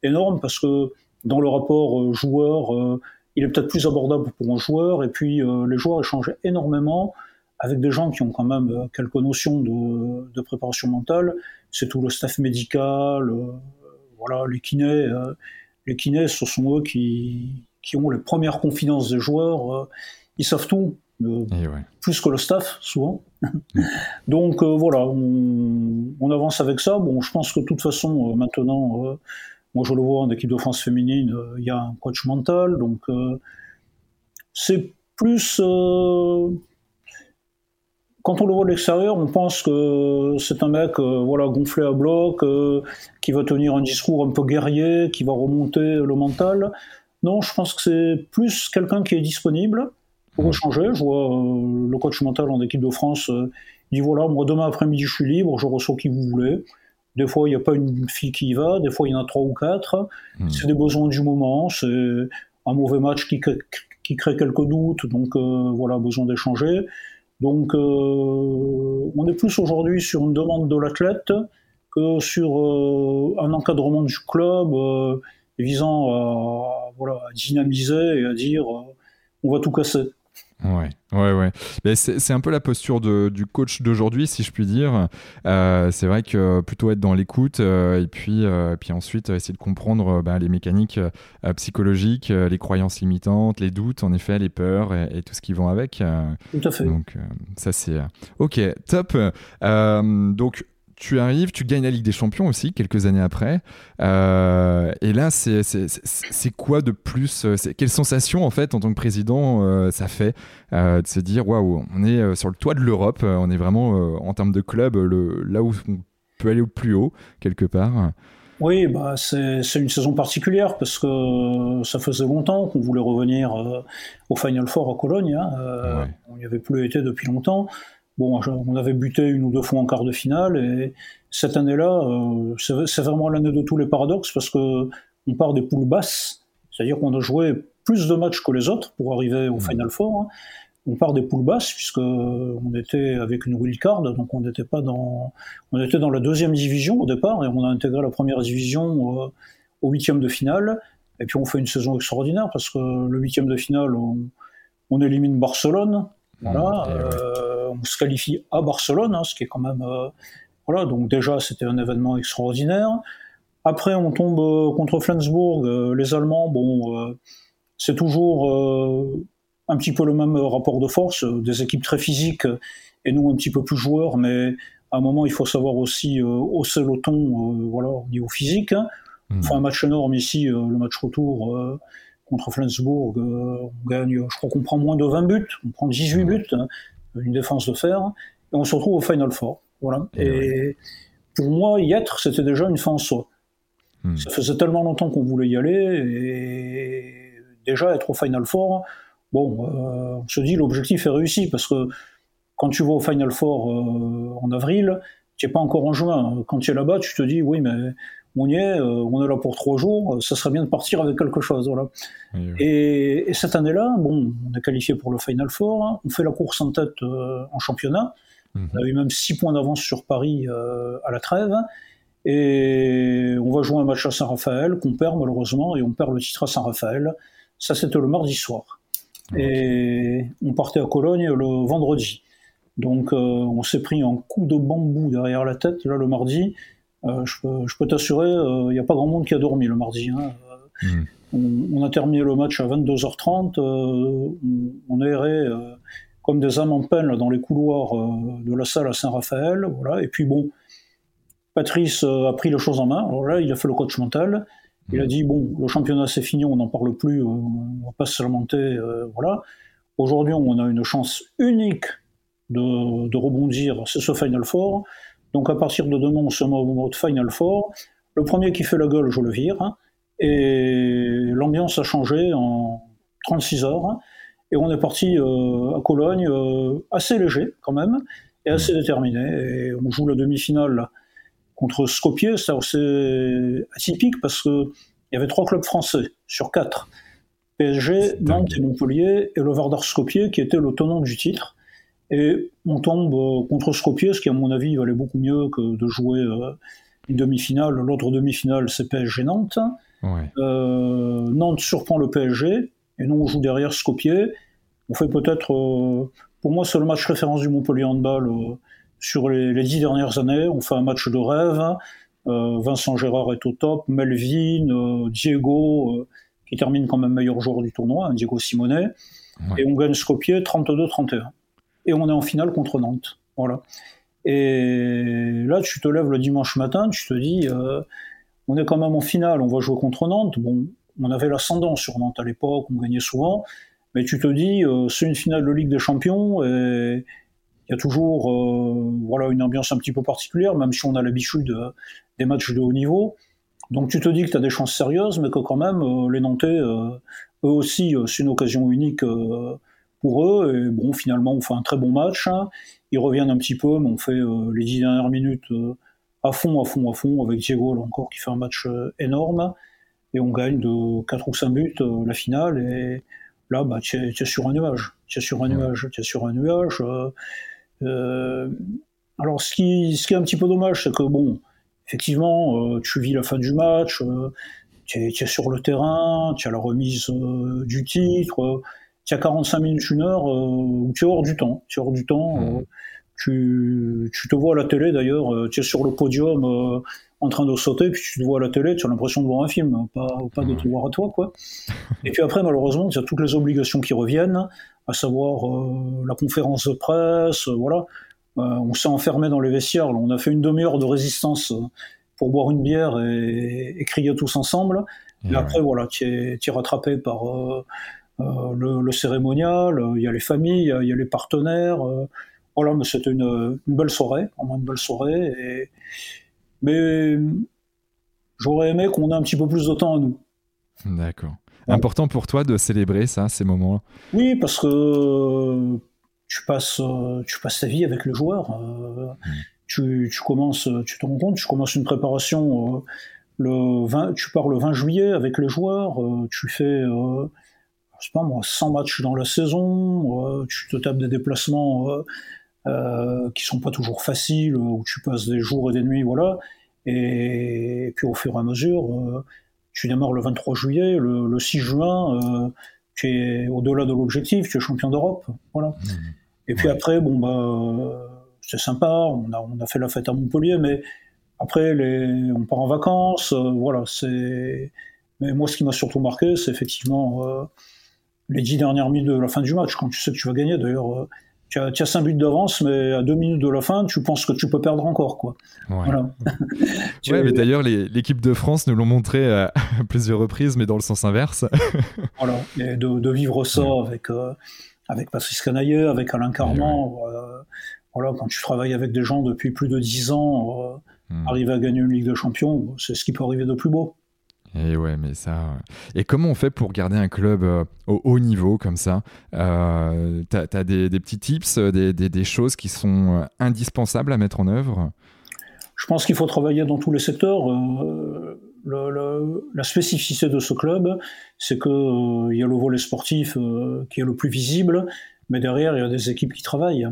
énorme parce que dans le rapport joueur, il est peut-être plus abordable pour un joueur, et puis les joueurs échangent énormément avec des gens qui ont quand même euh, quelques notions de, de préparation mentale. C'est tout le staff médical, euh, voilà, les kinés. Euh, les kinés, ce sont eux qui, qui ont les premières confidences des joueurs. ils savent tout, plus que le staff, souvent. (laughs) Donc voilà, on, on, avance avec ça. Bon, je pense que de toute façon, maintenant, moi je le vois en équipe de France féminine, il y a un coach mental. Donc c'est plus quand on le voit de l'extérieur, on pense que c'est un mec euh, voilà, gonflé à bloc, euh, qui va tenir un discours un peu guerrier, qui va remonter le mental. Non, je pense que c'est plus quelqu'un qui est disponible pour échanger. Je vois le coach mental en équipe de France dit voilà, moi demain après-midi je suis libre, je reçois qui vous voulez. Des fois, il n'y a pas une fille qui y va, des fois, il y en a trois ou quatre. Hmm. C'est des besoins du moment, c'est un mauvais match qui, qui crée quelques doutes, donc euh, voilà, besoin d'échanger. Donc, euh, on est plus aujourd'hui sur une demande de l'athlète que sur euh, un encadrement du club visant à, voilà, à dynamiser et à dire on va tout casser. Ouais, ouais, ouais. C'est un peu la posture de, du coach d'aujourd'hui, si je puis dire. Euh, c'est vrai que plutôt être dans l'écoute euh, et puis, euh, puis ensuite essayer de comprendre bah, les mécaniques psychologiques, les croyances limitantes, les doutes, en effet, les peurs et, tout ce qui vont avec. tout à fait. Donc, ça, c'est. Ok, top. donc, tu arrives, tu gagnes la Ligue des Champions aussi quelques années après. Euh, et là, c'est quoi de plus euh, Quelle sensation en fait en tant que président euh, ça fait de se dire waouh, on est sur le toit de l'Europe, on est vraiment en termes de club le, là où on peut aller au plus haut quelque part. Oui, bah c'est une saison particulière parce que ça faisait longtemps qu'on voulait revenir au Final Four à Cologne. Hein. On n'y avait plus été depuis longtemps. Bon, on avait buté une ou deux fois en quart de finale, et cette année-là, euh, c'est vraiment l'année de tous les paradoxes, parce que on part des poules basses, c'est-à-dire qu'on a joué plus de matchs que les autres pour arriver au mmh. Final Four. Hein. On part des poules basses, puisque on était avec une wildcard, donc on n'était pas dans, on était dans la deuxième division au départ, et on a intégré la première division euh, au huitième de finale. Et puis on fait une saison extraordinaire, parce que le huitième de finale, on, élimine Barcelone, voilà. Mmh, on se qualifie à Barcelone, hein, ce qui est quand même euh, voilà. Donc déjà c'était un événement extraordinaire. Après on tombe euh, contre Flensburg, euh, les Allemands, bon, c'est toujours un petit peu le même rapport de force, des équipes très physiques et nous un petit peu plus joueurs, mais à un moment il faut savoir aussi hausser le ton, voilà, au niveau physique. Hein. On fait un match énorme ici, le match retour contre Flensburg, on gagne, je crois qu'on prend moins de 20 buts, on prend 18 buts, hein une défense de fer, et on se retrouve au Final Four. Voilà. Et, pour moi, y être, c'était déjà une fin en soi. Hmm. Ça faisait tellement longtemps qu'on voulait y aller, et déjà être au Final Four, bon, euh, on se dit l'objectif est réussi, parce que quand tu vas au Final Four euh, en avril, tu n'es pas encore en juin. Quand tu es là-bas, tu te dis, oui, mais on y est, euh, on est là pour trois jours, ça serait bien de partir avec quelque chose. Voilà. Et, cette année-là, bon, on est qualifié pour le Final Four, hein. on fait la course en tête euh, en championnat, mhm. on a eu même six points d'avance sur Paris euh, à la trêve, et on va jouer un match à Saint-Raphaël qu'on perd malheureusement, et on perd le titre à Saint-Raphaël. Ça, c'était le mardi soir. Et on partait à Cologne le vendredi. Donc on s'est pris un coup de bambou derrière la tête, là, le mardi, euh, je peux, t'assurer, il euh, n'y a pas grand monde qui a dormi le mardi. Hein. Hmm. On, a terminé le match à 22h30, euh, on, errait comme des âmes en peine dans les couloirs de la salle à Saint-Raphaël. Voilà. Et puis bon, Patrice a pris les choses en main. Alors là, il a fait le coach mental. Il a hmm. dit bon, le championnat c'est fini, on n'en parle plus, on va pas se lamenter, voilà. Aujourd'hui, on a une chance unique de, de rebondir, c'est ce Final Four. Donc à partir de demain, on se met au mode Final Four. Le premier qui fait la gueule, je le vire. Hein. et l'ambiance a changé en 36 heures. Hein. et on est parti euh, à Cologne euh, assez léger quand même et assez déterminé. Et on joue la demi-finale contre Skopje. C'est assez atypique parce qu'il y avait trois clubs français sur quatre. PSG, Nantes et Montpellier, et le Vardar Skopje qui était le tenant du titre. Et on tombe euh, contre Skopje, ce qui à mon avis valait beaucoup mieux que de jouer euh, une demi-finale. L'autre demi-finale, c'est PSG Nantes. Euh, Nantes surprend le PSG, et nous on joue derrière Skopje. On fait peut-être, pour moi c'est le match référence du Montpellier Handball sur les, dix dernières années. On fait un match de rêve. Vincent Gérard est au top, Melvin, Diego, qui termine quand même meilleur joueur du tournoi, hein, Diego Simonet. Et on gagne Skopje 32-31 et on est en finale contre Nantes. Voilà. Et là, tu te lèves le dimanche matin, tu te dis, euh, on est quand même en finale, on va jouer contre Nantes. Bon, on avait l'ascendant sur Nantes à l'époque, on gagnait souvent, mais tu te dis, euh, c'est une finale de Ligue des Champions et il y a toujours euh, voilà, une ambiance un petit peu particulière, même si on a l'habitude des matchs de haut niveau. Donc tu te dis que tu as des chances sérieuses, mais que quand même, les Nantais, eux aussi, c'est une occasion unique pour eux. Et bon, finalement, on fait un très bon match. Hein. Ils reviennent un petit peu, mais on fait les dix dernières minutes à fond, à fond, à fond, avec Diego là encore qui fait un match énorme. Et on gagne de 4 ou 5 buts la finale. Et là, bah, tu es, sur un nuage. Tu es sur un nuage. Tu es sur un nuage. Euh, alors, ce qui, ce qui est un petit peu dommage, c'est que, bon, effectivement, euh, tu vis la fin du match, euh, tu es, sur le terrain, tu as la remise du titre, tu as 45 minutes, une heure, où tu es hors du temps. Tu es hors du temps. Mmh. Tu, tu, te vois à la télé d'ailleurs, tu es sur le podium en train de sauter, puis tu te vois à la télé, tu as l'impression de voir un film, hein, pas, pas de te voir à toi, quoi. (laughs) Et puis après, malheureusement, tu as toutes les obligations qui reviennent, à savoir euh, la conférence de presse, euh, voilà. Euh, on s'est enfermé dans les vestiaires, on a fait une demi-heure de résistance pour boire une bière et, crier tous ensemble. Et, après, voilà, tu es, es, rattrapé par le, le, cérémonial, il y a les familles, il y a les partenaires. voilà, mais c'était une, une, belle soirée, vraiment une belle soirée. Et, mais j'aurais aimé qu'on ait un petit peu plus de temps à nous. D'accord. Important pour toi de célébrer ça, ces moments-là? Oui, parce que tu passes, tu passes ta vie avec le joueur. Euh, hmm. tu, tu, commences, tu te rends compte, tu commences une préparation euh, le 20, tu pars le 20 juillet avec les joueurs, euh, tu fais, je sais pas moi, 100 matchs dans la saison, tu te tapes des déplacements euh, qui sont pas toujours faciles, où tu passes des jours et des nuits, voilà. Et, puis au fur et à mesure, euh, tu démarres le 23 juillet, le, 6 juin, euh, tu es au-delà de l'objectif, tu es champion d'Europe, voilà. Mmh. Et puis après, bon bah, c'est sympa, on a, on a fait la fête à Montpellier, mais après, les, on part en vacances, voilà, c'est. Mais moi, ce qui m'a surtout marqué, c'est effectivement les dix dernières minutes de la fin du match, quand tu sais que tu vas gagner. D'ailleurs, tu as, tu as 5 buts d'avance, mais à deux minutes de la fin, tu penses que tu peux perdre encore. Quoi. Ouais. Voilà. (laughs) ouais, mais d'ailleurs, l'équipe de France nous l'ont montré (laughs) à plusieurs reprises, mais dans le sens inverse. (laughs) voilà, et de, de vivre ça avec, euh, avec Patrice Canaillet, avec Alain Carman. Euh, voilà, quand tu travailles avec des gens depuis plus de 10 ans, euh, hmm. arriver à gagner une Ligue de Champions, c'est ce qui peut arriver de plus beau. Et ouais, mais ça. Euh, et comment on fait pour garder un club euh, au haut niveau comme ça euh, T'as as des, petits tips, des, des, choses qui sont euh, indispensables à mettre en œuvre? Je pense qu'il faut travailler dans tous les secteurs. la spécificité de ce club, c'est qu'il il y a le volet sportif qui est le plus visible, mais derrière, il y a des équipes qui travaillent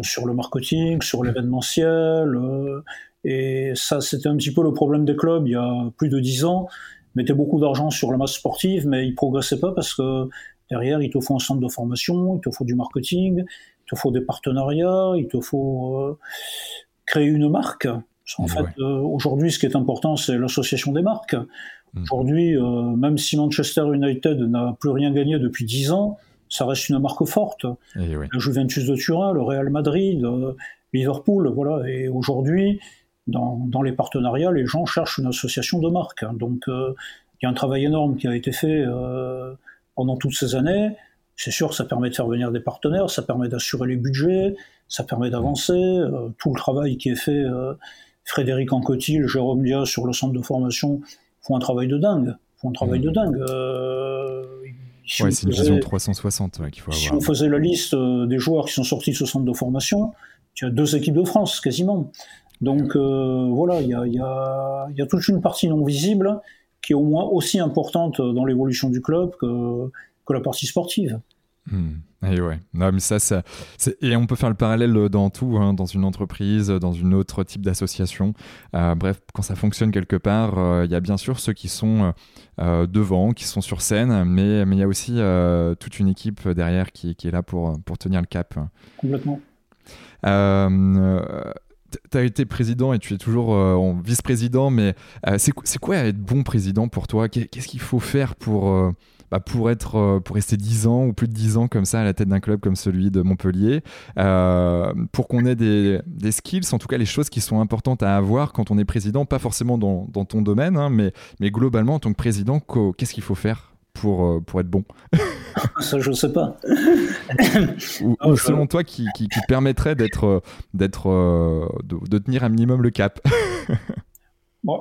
sur le marketing, sur l'événementiel et ça, c'était un petit peu le problème des clubs il y a plus de dix ans. Ils mettaient beaucoup d'argent sur la masse sportive, mais ils progressaient pas parce que derrière, il te faut un centre de formation, il te faut du marketing, il te faut des partenariats, il te faut euh, créer une marque. En fait, euh, aujourd'hui, ce qui est important, c'est l'association des marques. Mmh. Aujourd'hui, euh, même si Manchester United n'a plus rien gagné depuis dix ans, ça reste une marque forte. Et oui. La Juventus de Turin, le Real Madrid, Liverpool, voilà. Et aujourd'hui, dans, les partenariats, les gens cherchent une association de marques. Hein. Donc, euh, il y a un travail énorme qui a été fait euh, pendant toutes ces années. C'est sûr, ça permet de faire venir des partenaires, ça permet d'assurer les budgets, ça permet d'avancer. Euh, tout le travail qui est fait, Frédéric Anquetil, Jérôme Diaz sur le centre de formation font un travail de dingue. Font un travail de mmh. dingue. ouais, c'est une vision 360 qu'il faut avoir. Si on faisait la liste des joueurs qui sont sortis de ce centre de formation, tu as deux équipes de France quasiment. Donc euh, voilà, il y a, toute une partie non visible qui est au moins aussi importante dans l'évolution du club que, que la partie sportive. Hmm. Et ouais, non, mais ça, ça et on peut faire le parallèle dans tout, hein, dans une entreprise, dans une autre type d'association. Euh, bref, quand ça fonctionne quelque part, euh, il y a bien sûr ceux qui sont devant, qui sont sur scène, mais mais il y a aussi toute une équipe derrière qui, qui, est là pour pour tenir le cap. Complètement. Tu as été président et tu es toujours euh, vice-président, mais euh, c'est quoi être bon président pour toi? Qu'est-ce qu'il faut faire pour, euh, bah, pour, être, pour rester 10 ans ou plus de 10 ans comme ça à la tête d'un club comme celui de Montpellier? Pour qu'on ait des, des, skills, en tout cas les choses qui sont importantes à avoir quand on est président, pas forcément dans, ton domaine, hein, mais, mais globalement en tant que président, qu'est-ce qu'il faut faire pour, pour être bon? (laughs) Ça, je ne sais pas. ou, selon toi, qui, qui, permettrait d'être, d'être, euh, de, tenir un minimum le cap? (laughs)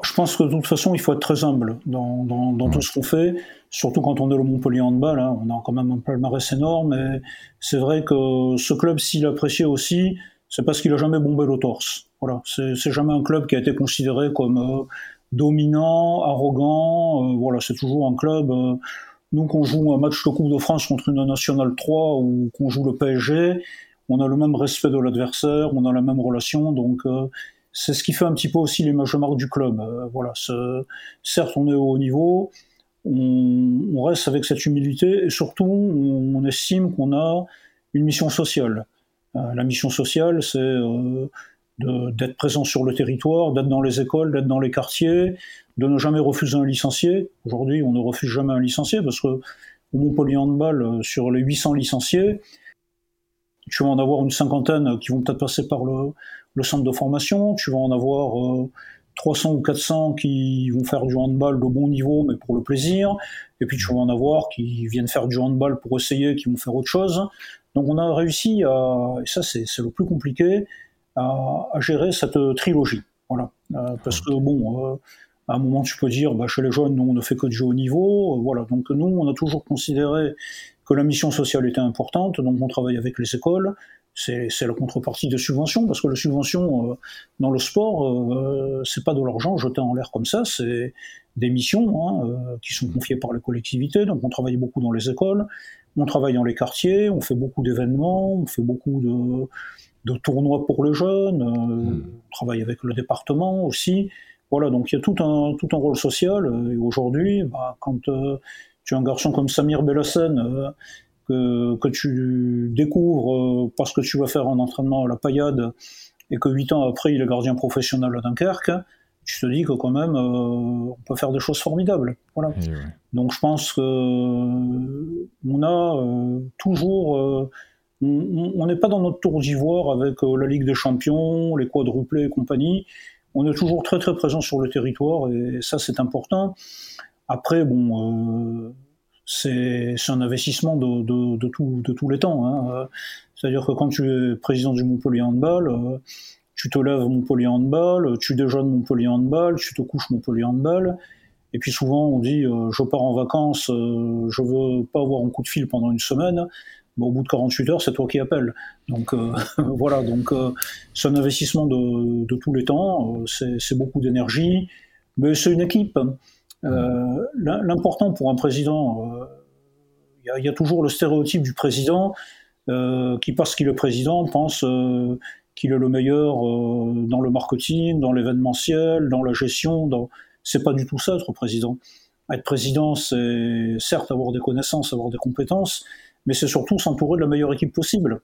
Je pense que de toute façon, il faut être très humble dans, dans, tout ce qu'on fait, surtout quand on est le Montpellier Handball. Hein, on a quand même un palmarès énorme, mais c'est vrai que ce club, s'il appréciait aussi, c'est parce qu'il a jamais bombé le torse. Voilà, c'est jamais un club qui a été considéré comme euh, dominant, arrogant. Euh, voilà, c'est toujours un club. Euh, nous, qu'on joue un match de Coupe de France contre une nationale 3 ou qu'on joue le PSG, on a le même respect de l'adversaire, on a la même relation, donc c'est ce qui fait un petit peu aussi l'image de marque du club. voilà, certes, on est au haut niveau, on, reste avec cette humilité et surtout, on estime qu'on a une mission sociale. la mission sociale, c'est d'être présent sur le territoire, d'être dans les écoles, d'être dans les quartiers, de ne jamais refuser un licencié. Aujourd'hui, on ne refuse jamais un licencié parce que au Montpellier Handball, euh, sur les 800 licenciés, tu vas en avoir une cinquantaine qui vont peut-être passer par le, le, centre de formation, tu vas en avoir 300 euh, ou 400 qui vont faire du handball de bon niveau, mais pour le plaisir, et puis tu vas en avoir qui viennent faire du handball pour essayer, qui vont faire autre chose. Donc on a réussi à, et ça c'est le plus compliqué, à, gérer cette trilogie. Voilà. Euh, parce que bon, euh, à un moment tu peux dire, bah, chez les jeunes, nous on ne fait que du haut niveau. Euh, voilà. Donc nous, on a toujours considéré que la mission sociale était importante, donc on travaille avec les écoles. C'est la contrepartie des subventions, parce que la subvention dans le sport, euh, c'est pas de l'argent jeté en l'air comme ça, c'est des missions hein, qui sont confiées par les collectivités. Donc on travaille beaucoup dans les écoles, on travaille dans les quartiers, on fait beaucoup d'événements, on fait beaucoup de, de tournois pour les jeunes, euh, hmm. on travaille avec le département aussi. Voilà, donc il y a tout un, tout un rôle social. Euh, et aujourd'hui, bah, quand euh, tu es un garçon comme Samir Bellassen, que, que, tu découvres parce que tu vas faire un entraînement à la paillade et que huit ans après il est gardien professionnel à Dunkerque, tu te dis que quand même on peut faire des choses formidables. Voilà. Donc je pense que on a toujours on n'est pas dans notre tour d'ivoire avec euh, la Ligue des Champions, les quadruplés et compagnie. On est toujours très très présent sur le territoire et ça c'est important. Après, bon, euh, c'est un investissement de, de, tous les temps. Hein. C'est-à-dire que quand tu es président du Montpellier Handball, euh, tu te lèves Montpellier Handball, tu déjeunes Montpellier Handball, tu te couches Montpellier Handball. Et puis souvent on dit je pars en vacances, je veux pas avoir un coup de fil pendant une semaine au bout de 48 heures, c'est toi qui appelles. Donc euh, (laughs) voilà, donc euh, c'est un investissement de, tous les temps, euh, c'est beaucoup d'énergie, mais c'est une équipe. L'important pour un président, il y, a toujours le stéréotype du président qui, parce qu'il est président, pense qu'il est le meilleur dans le marketing, dans l'événementiel, dans la gestion. Dans... C'est pas du tout ça être président. Être président, c'est certes avoir des connaissances, avoir des compétences, mais c'est surtout s'entourer de la meilleure équipe possible.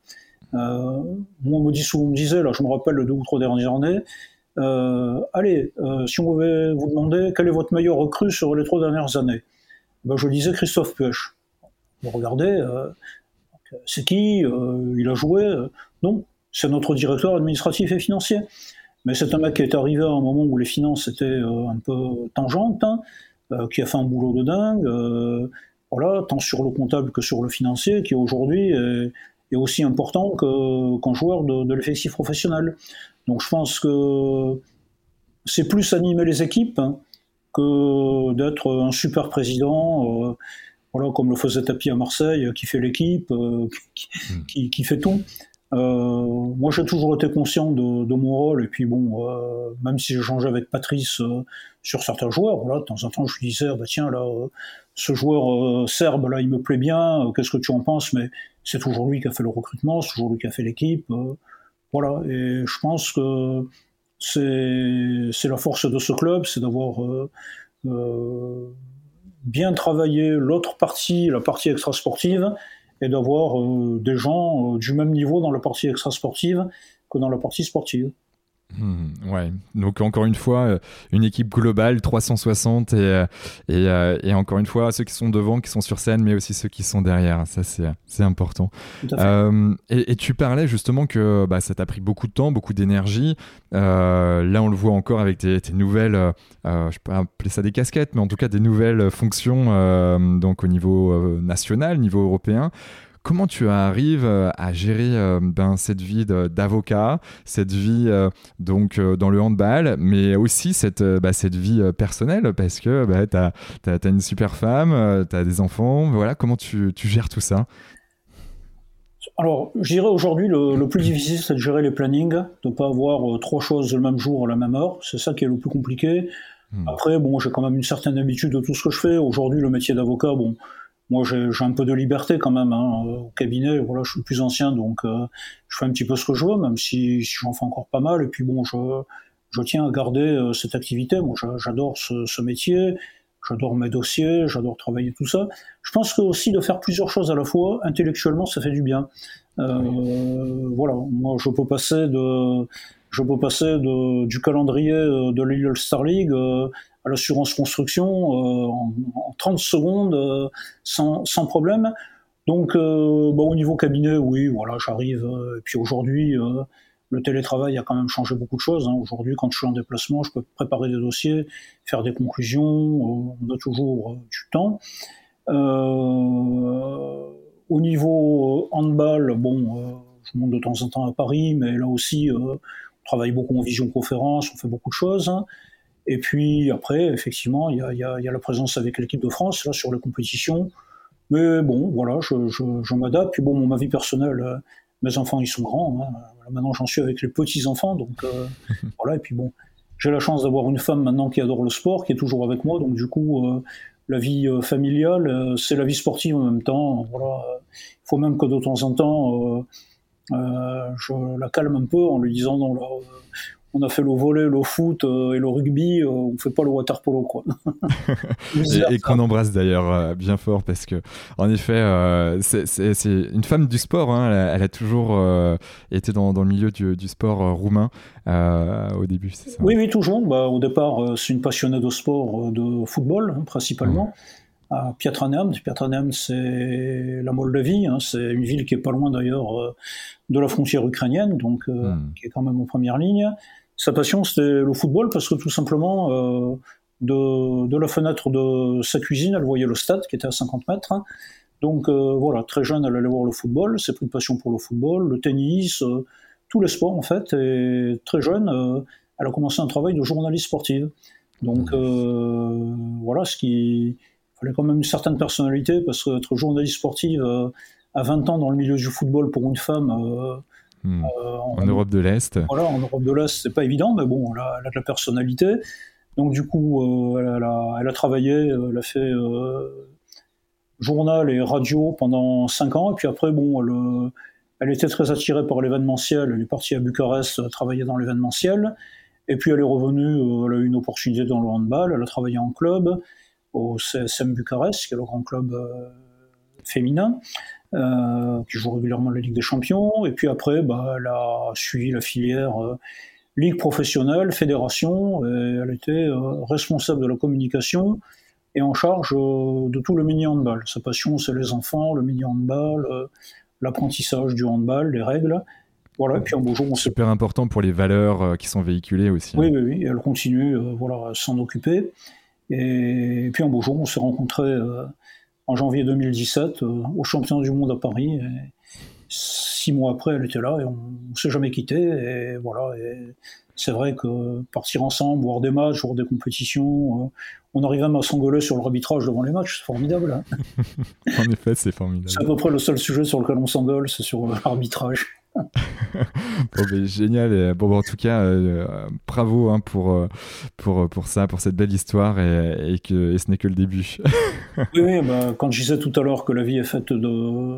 Euh, moi, on me, dit souvent, disait, là, je me rappelle le deux ou trois dernières années, euh, allez, euh, si on pouvait vous demander quel est votre meilleur recrue sur les trois dernières années, ben, je disais Christophe Puech. Vous regardez, c'est qui Il a joué Non, c'est notre directeur administratif et financier. Mais c'est un mec qui est arrivé à un moment où les finances étaient un peu tangentes, hein, qui a fait un boulot de dingue voilà, tant sur le comptable que sur le financier, qui aujourd'hui est, aussi important qu'un joueur de, l'effectif professionnel. Donc je pense que c'est plus animer les équipes hein, que d'être un super président, euh, voilà, comme le faisait Tapi à Marseille, qui fait l'équipe, euh, (laughs) qui, fait tout. Euh, moi, j'ai toujours été conscient de, mon rôle, et puis bon, euh, même si j'échangeais avec Patrice euh, sur certains joueurs, voilà, de temps en temps, je lui disais, ah, bah tiens, là, ce joueur serbe, là, il me plaît bien, qu'est-ce que tu en penses? Mais c'est toujours lui qui a fait le recrutement, c'est toujours lui qui a fait l'équipe, voilà. Et je pense que c'est la force de ce club, c'est d'avoir bien travaillé l'autre partie, la partie extra-sportive, et d'avoir euh, des gens euh, du même niveau dans la partie extra-sportive que dans la partie sportive. Hmm, ouais, donc encore une fois, euh, une équipe globale 360 et, et, et, encore une fois, ceux qui sont devant, qui sont sur scène, mais aussi ceux qui sont derrière. Ça, c'est important. et, et, tu parlais justement que bah, ça t'a pris beaucoup de temps, beaucoup d'énergie. là, on le voit encore avec tes, tes nouvelles, je peux appeler ça des casquettes, mais en tout cas des nouvelles fonctions donc au niveau national, niveau européen. Comment tu arrives à gérer ben, cette vie d'avocat, cette vie donc dans le handball, mais aussi cette, bah, cette vie personnelle? Parce que bah, tu as, as, une super femme, tu as des enfants. Voilà, comment tu, tu gères tout ça? Alors, je dirais aujourd'hui, le, plus difficile, c'est de gérer les plannings, de ne pas avoir trois choses le même jour à la même heure. C'est ça qui est le plus compliqué. Hmm. Après, bon, j'ai quand même une certaine habitude de tout ce que je fais. Aujourd'hui, le métier d'avocat, bon, moi, j'ai un peu de liberté quand même hein, au cabinet. Voilà, je suis plus ancien, donc euh, je fais un petit peu ce que je veux, même si, j'en fais encore pas mal. Et puis bon, je, je tiens à garder euh, cette activité. Moi, j'adore ce, ce, métier. J'adore mes dossiers, j'adore travailler tout ça. Je pense que aussi de faire plusieurs choses à la fois, intellectuellement, ça fait du bien. Euh, voilà, moi je peux passer de, je peux passer de, du calendrier euh, de l'All Star League euh, à l'assurance construction euh, en, en, 30 secondes sans, sans, problème. Donc, bon, au niveau cabinet, oui, voilà, j'arrive. et puis aujourd'hui, le télétravail a quand même changé beaucoup de choses. Hein. Aujourd'hui, quand je suis en déplacement, je peux préparer des dossiers, faire des conclusions. on a toujours du temps. au niveau handball, bon, je monte de temps en temps à Paris, mais là aussi, on travaille beaucoup en visioconférence, on fait beaucoup de choses. Et puis après, effectivement, il y a, la présence avec l'équipe de France là, sur les compétitions. Mais bon, voilà, je, m'adapte. Puis bon, ma vie personnelle, euh, mes enfants, ils sont grands. Hein. Maintenant, j'en suis avec les petits-enfants. Donc euh, (laughs) voilà, et puis bon, j'ai la chance d'avoir une femme maintenant qui adore le sport, qui est toujours avec moi. Donc du coup, euh, la vie familiale, c'est la vie sportive en même temps. Voilà, il faut même que de temps en temps je la calme un peu en lui disant non, là, on a fait le volet, le foot euh, et le rugby, on fait pas le water polo quoi. (laughs) et, qu'on embrasse d'ailleurs bien fort parce que en effet c'est une femme du sport, hein. elle, a, toujours été dans, dans, le milieu du, du sport roumain au début, c'est ça Oui oui toujours. Bah, au départ c'est une passionnée de sport, de football hein, principalement. Mmh à c'est la Moldavie, hein. c'est une ville qui est pas loin d'ailleurs euh, de la frontière ukrainienne, donc euh, hmm. qui est quand même en première ligne. Sa passion, c'était le football parce que tout simplement, euh, de, la fenêtre de sa cuisine, elle voyait le stade qui était à 50 mètres. Donc voilà, très jeune, elle allait voir le football, c'est pris de passion pour le football, le tennis, tous les sports en fait. Et très jeune, elle a commencé un travail de journaliste sportive. Donc hmm. voilà, ce qui, fallait quand même une certaine personnalité parce qu'être journaliste sportive euh, à 20 ans dans le milieu du football pour une femme. Euh, hmm. euh, en, Europe de l'Est. Voilà, en Europe de l'Est, c'est pas évident, mais bon, elle a, de la personnalité. Donc du coup, elle, a, elle, a, travaillé, elle a fait journal et radio pendant 5 ans, et puis après, bon, elle, était très attirée par l'événementiel. Elle est partie à Bucarest travailler dans l'événementiel. Et puis elle est revenue, elle a eu une opportunité dans le handball, elle a travaillé en club au CSM Bucarest, qui est le grand club euh, féminin, euh, qui joue régulièrement la Ligue des Champions. Et puis après, bah, elle a suivi la filière euh, Ligue professionnelle, fédération, et elle était responsable de la communication et en charge de tout le mini-handball. Sa passion, c'est les enfants, le mini-handball, l'apprentissage du handball, les règles. Voilà, et puis en bonjour, on Super important pour les valeurs qui sont véhiculées aussi. Oui, hein. oui, oui, elle continue voilà, à s'en occuper. Et, puis un beau jour, on s'est rencontrés euh, en janvier 2017 euh, au championnat du monde à Paris. Et six mois après, elle était là et on, ne s'est jamais quitté. Et voilà. Et c'est vrai que partir ensemble, voir des matchs, voir des compétitions, euh, on arrive même à s'engueuler sur l'arbitrage devant les matchs, c'est formidable. Hein. (laughs) en effet, c'est formidable. C'est à peu près le seul sujet sur lequel on s'engueule, c'est sur l'arbitrage. (laughs) bon, génial. bon, en tout cas, euh, bravo hein, pour, euh, pour, pour ça, pour cette belle histoire et, que ce n'est que le début. (laughs) oui, bah, quand je disais tout à l'heure que la vie est faite de,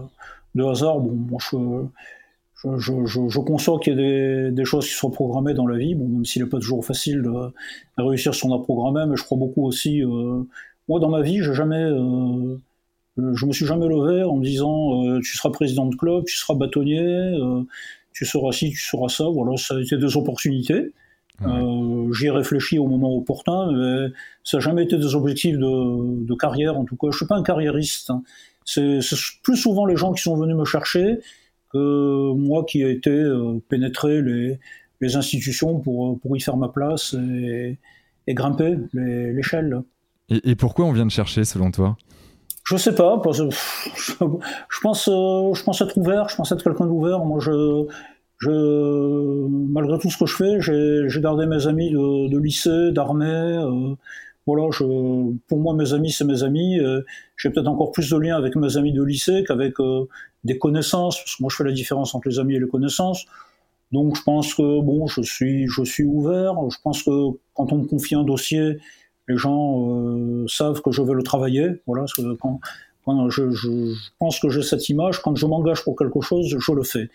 de hasard, bon, je, je, je, je conçois qu'il y ait des, des, choses qui sont programmées dans la vie, bon, même s'il n'est pas toujours facile de, réussir ce qu'on a programmé, mais je crois beaucoup aussi. Euh, moi, dans ma vie, j'ai jamais euh, je me suis jamais levé en me disant euh, tu seras président de club, tu seras bâtonnier, euh, tu seras ci, tu seras ça. Voilà, ça a été des opportunités. J'y ai réfléchi au moment opportun, mais ça n'a jamais été des objectifs de, de, carrière. En tout cas, je suis pas un carriériste. Hein. C'est plus souvent les gens qui sont venus me chercher que moi qui ai été pénétrer les, les institutions pour, pour y faire ma place et, et grimper l'échelle. Et, et pourquoi on vient de chercher selon toi? Je sais pas, je pense, je pense être ouvert, je pense être quelqu'un d'ouvert. Moi, je, je, malgré tout ce que je fais, j'ai gardé mes amis de, de lycée, d'armée. voilà, je, pour moi, mes amis, c'est mes amis. j'ai peut-être encore plus de liens avec mes amis de lycée qu'avec des connaissances, parce que moi, je fais la différence entre les amis et les connaissances. Donc je pense que bon, je suis, je suis ouvert. Je pense que quand on me confie un dossier, les gens euh, savent que je vais le travailler. Voilà, quand, quand je, je, pense que j'ai cette image, quand je m'engage pour quelque chose, je le fais.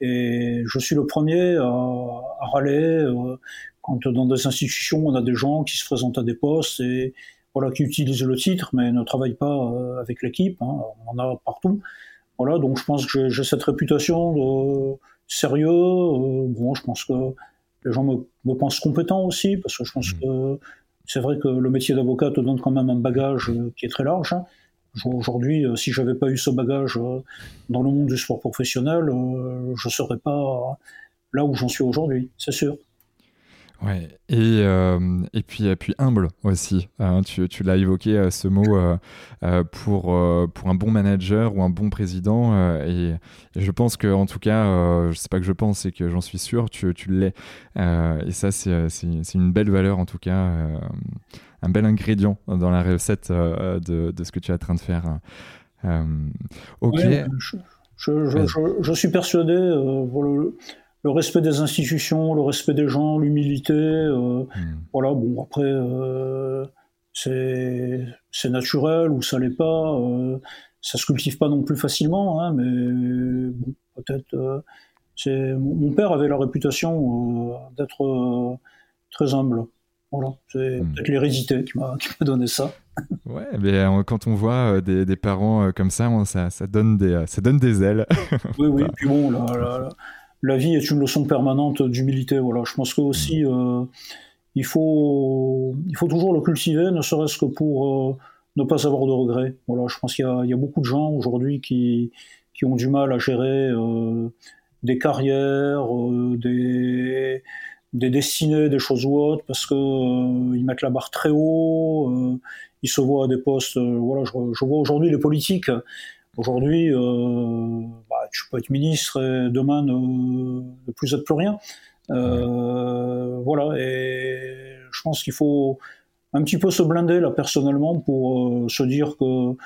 Et je suis le premier à, à râler euh, quand dans des institutions on a des gens qui se présentent à des postes et voilà qui utilisent le titre mais ne travaillent pas euh, avec l'équipe. Hein, on en a partout. Voilà, donc je pense que j'ai cette réputation de sérieux. Bon, je pense que les gens me, me, pensent compétent aussi, parce que je pense mmh. que c'est vrai que le métier d'avocat te donne quand même un bagage euh, qui est très large. Aujourd'hui, euh, si j'avais pas eu ce bagage dans le monde du sport professionnel, je serais pas là où j'en suis aujourd'hui, c'est sûr. Ouais, et, euh, et, puis, et puis humble aussi. Hein. tu, tu l'as évoqué euh, ce mot euh, pour, pour un bon manager ou un bon président. Et, je pense que, en tout cas, je sais pas que je pense, c'est que j'en suis sûr, tu, tu l'es. et ça, c'est une belle valeur, en tout cas, un bel ingrédient dans la recette de, de, ce que tu es en train de faire. ok. je, je, je, je, suis persuadé. Voilà, le respect des institutions, le respect des gens, l'humilité. Euh, hmm. Voilà, bon, après, euh, c'est naturel ou ça l'est pas. Euh, ça se cultive pas non plus facilement, hein, mais bon, peut-être. c'est mon père avait la réputation d'être très humble. Voilà, c'est hmm. peut-être l'hérédité qui m'a donné ça. Ouais, mais quand on voit des, des parents comme ça, ça, ça, donne des, ça donne des ailes. oui, oui, (laughs) puis bon, là, là, la vie est une leçon permanente d'humilité. Voilà, je pense que aussi mm. euh, il faut il faut toujours le cultiver, ne serait-ce que pour euh, ne pas avoir de regrets. Voilà, je pense qu'il y, a beaucoup de gens aujourd'hui qui qui ont du mal à gérer euh, des carrières, des des destinées, des choses ou autres, parce que ils mettent la barre très haut, ils se voient à des postes. voilà, je, je vois aujourd'hui les politiques Aujourd'hui, euh, bah, tu peux être ministre et demain ne, plus être plus rien. Euh, voilà, et je pense qu'il faut un petit peu se blinder là personnellement pour euh, se dire que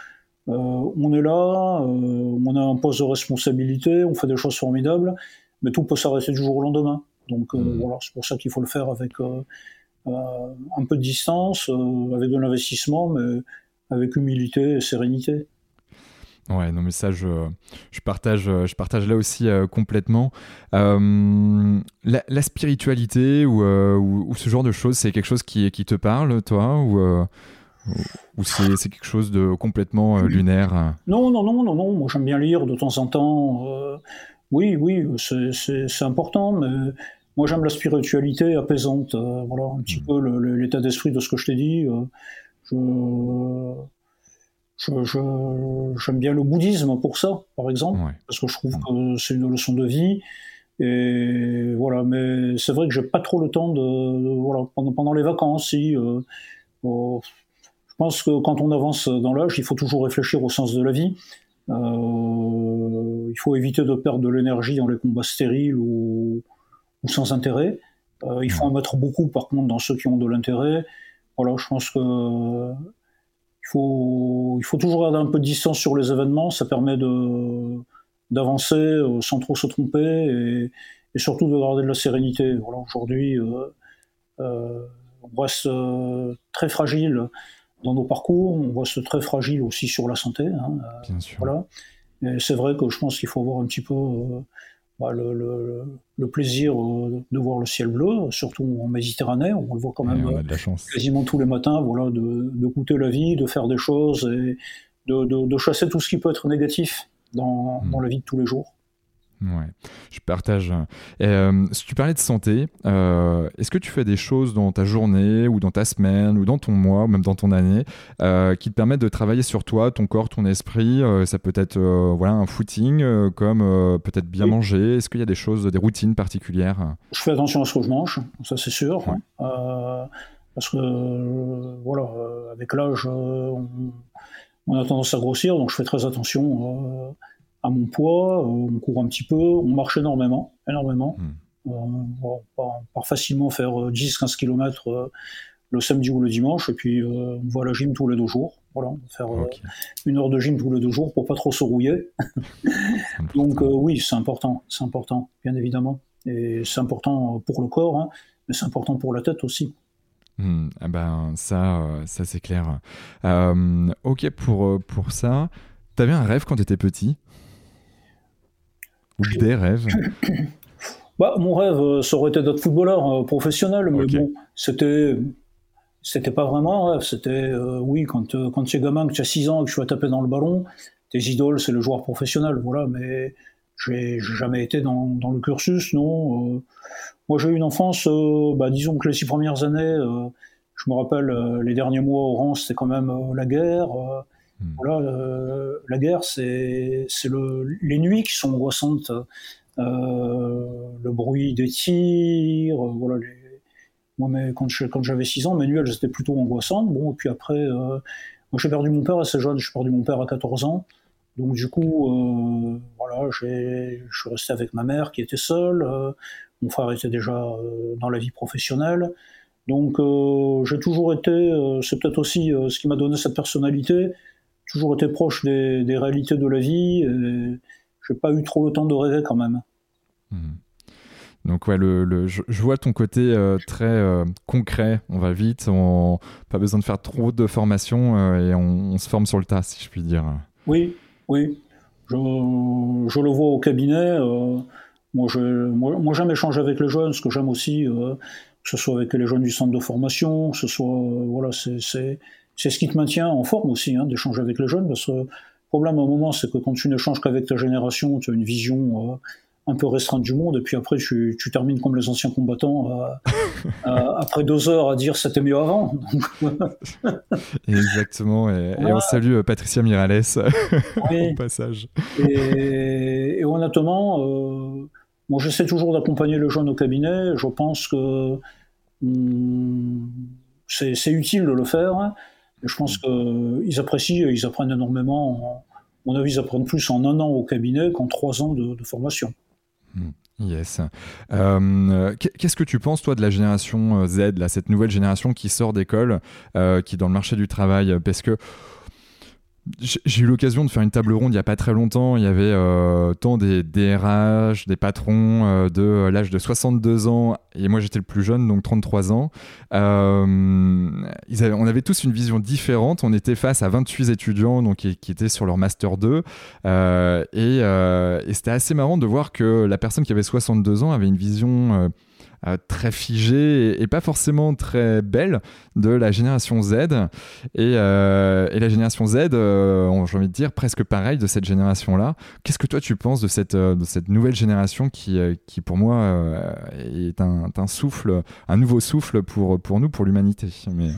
on est là, on a un poste de responsabilité, on fait des choses formidables, mais tout peut s'arrêter du jour au lendemain. Donc mmh. voilà, c'est pour ça qu'il faut le faire avec un peu de distance, avec de l'investissement, mais avec humilité et sérénité. Ouais, non, mais ça, je, je, partage, je partage là aussi euh, complètement. Euh, la, spiritualité euh, ou, ou, ce genre de choses, c'est quelque chose qui, qui te parle, toi Ou, ou c'est quelque chose de complètement lunaire Non, non, non, non, non. Moi, j'aime bien lire de temps en temps. oui, oui, c'est important, mais moi, j'aime la spiritualité apaisante. voilà, un petit hmm. peu l'état d'esprit de ce que je t'ai dit. je j'aime bien le bouddhisme pour ça, par exemple, parce que je trouve que c'est une leçon de vie. Et voilà, mais c'est vrai que j'ai pas trop le temps de, voilà pendant, pendant les vacances. Si, euh, je pense que quand on avance dans l'âge, il faut toujours réfléchir au sens de la vie. Euh, il faut éviter de perdre de l'énergie dans les combats stériles ou, ou sans intérêt. Euh, il faut en mettre beaucoup, par contre, dans ceux qui ont de l'intérêt. Voilà, je pense que faut, il faut toujours garder un peu de distance sur les événements. Ça permet de, d'avancer euh, sans trop se tromper et, surtout de garder de la sérénité. Voilà, aujourd'hui, euh, euh, on reste très fragile dans nos parcours, on reste très fragile aussi sur la santé. Hein, Bien sûr. Voilà. Et c'est vrai que je pense qu'il faut avoir un petit peu bah, le, plaisir euh, de voir le ciel bleu, surtout en Méditerranée, on le voit quand même euh, quasiment tous les matins, voilà, de, goûter la vie, de faire des choses et de, chasser tout ce qui peut être négatif dans, hmm. dans la vie de tous les jours. Ouais, je partage. Euh, si tu parlais de santé, euh, est-ce que tu fais des choses dans ta journée ou dans ta semaine ou dans ton mois ou même dans ton année euh, qui te permettent de travailler sur toi, ton corps, ton esprit Ça peut être voilà un footing, comme peut-être bien manger? Est-ce qu'il y a des choses, des routines particulières? Je fais attention à ce que je mange, ça c'est sûr. parce que voilà, avec l'âge, on on a tendance à grossir, donc je fais très attention à mon poids. on court un petit peu, on marche énormément, énormément. Hmm. on part facilement faire 10-15 km le samedi ou le dimanche, et puis on va à la gym tous les deux jours. Voilà, faire une heure de gym tous les deux jours pour pas trop se rouiller. (laughs) Donc oui, c'est important, c'est important, bien évidemment. Et c'est important pour le corps, hein, mais c'est important pour la tête aussi. Hmm, ah ben, ça, euh, ça c'est clair. Euh, ok, pour, euh, pour ça, t'avais un rêve quand t'étais petit? Des rêves (coughs) bah, Mon rêve, ça aurait été d'être footballeur professionnel, mais bon, c'était. C'était pas vraiment un rêve, c'était, oui, quand, quand tu es gamin, que tu as 6 ans et que tu vas taper dans le ballon, tes idoles, c'est le joueur professionnel, voilà, mais j'ai jamais été dans, dans, le cursus, non. Euh, moi, j'ai eu une enfance, euh, bah, disons que les six premières années, euh, je me rappelle les derniers mois au rang, c'était quand même la guerre. Hmm. Voilà, la guerre, c'est les nuits qui sont angoissantes, le bruit des tirs, voilà. Les... Moi, mais quand j'avais 6 ans, mes nuits, elles étaient plutôt angoissantes. Bon, et puis après, moi, j'ai perdu mon père assez jeune. J'ai perdu mon père à 14 ans. Donc du coup, euh, voilà, je suis resté avec ma mère qui était seule. Euh, mon frère était déjà euh, dans la vie professionnelle. Donc j'ai toujours été, c'est peut-être aussi ce qui m'a donné cette personnalité, toujours été proche des, réalités de la vie. Et j'ai pas eu trop le temps de rêver quand même. Mmh. Donc ouais, le, je, vois ton côté très concret. On va vite, on pas besoin de faire trop de formation et on, on, se forme sur le tas, si je puis dire. Oui, oui, je, je, le vois au cabinet. Euh, moi, moi, j'aime échanger avec les jeunes, ce que j'aime aussi, euh, que ce soit avec les jeunes du centre de formation, que ce soit, euh, voilà, c'est ce qui te maintient en forme aussi, hein, d'échanger avec les jeunes, parce que le problème à un moment, c'est que quand tu n'échanges qu'avec ta génération, tu as une vision un peu restreinte du monde, et puis après tu, termines comme les anciens combattants, (laughs) après deux heures à dire c'était mieux avant. (laughs) Exactement, et, on salue euh, Patricia Mirales (laughs) au passage. Et, honnêtement, euh, moi j'essaie toujours d'accompagner le jeune au cabinet, je pense que hmm, c'est utile de le faire, et je pense qu'ils apprécient, ils apprennent énormément. mon avis, ils apprennent plus en un an au cabinet qu'en trois ans de formation. Hmm. Yes. Euh, qu'est-ce que tu penses, toi, de la génération euh, Z, là, cette nouvelle génération qui sort d'école, euh, qui est dans le marché du travail Parce que j'ai eu l'occasion de faire une table ronde il n'y a pas très longtemps. Il y avait euh, tant des DRH, des patrons euh, de euh, l'âge de 62 ans, et moi j'étais le plus jeune, donc 33 ans. On avait tous une vision différente. On était face à 28 étudiants donc, qui, étaient sur leur Master 2. et, et c'était assez marrant de voir que la personne qui avait 62 ans avait une vision euh, très figée et, pas forcément très belle de la génération Z. Et, euh, la génération Z, euh, j'ai envie de dire, presque pareil de cette génération-là. Qu'est-ce que toi tu penses de cette, de cette nouvelle génération qui, qui pour moi, est un, un, souffle, un nouveau souffle pour, pour nous, pour l'humanité? Mais...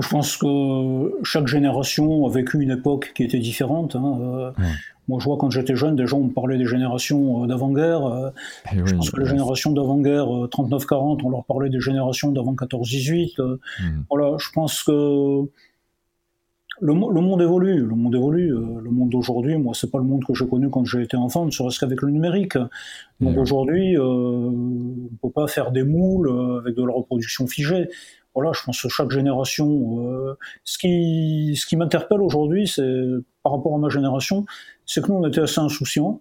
je pense que chaque génération a vécu une époque qui était différente. Hein. Moi, je vois quand j'étais jeune, des gens me parlaient des générations euh, d'avant-guerre. Euh, eh je pense que les générations d'avant-guerre, 39-40, euh, on leur parlait des générations d'avant 14-18. Mhm. Voilà, je pense que le, monde évolue. Le monde évolue. Le monde d'aujourd'hui, moi, c'est pas le monde que j'ai connu quand j'ai été enfant, ne serait-ce qu'avec le numérique. Donc eh aujourd'hui, on ne peut pas faire des moules avec de la reproduction figée voilà, je pense que chaque génération. ce qui, ce qui m'interpelle aujourd'hui, c'est par rapport à ma génération, c'est que nous, on était assez insouciants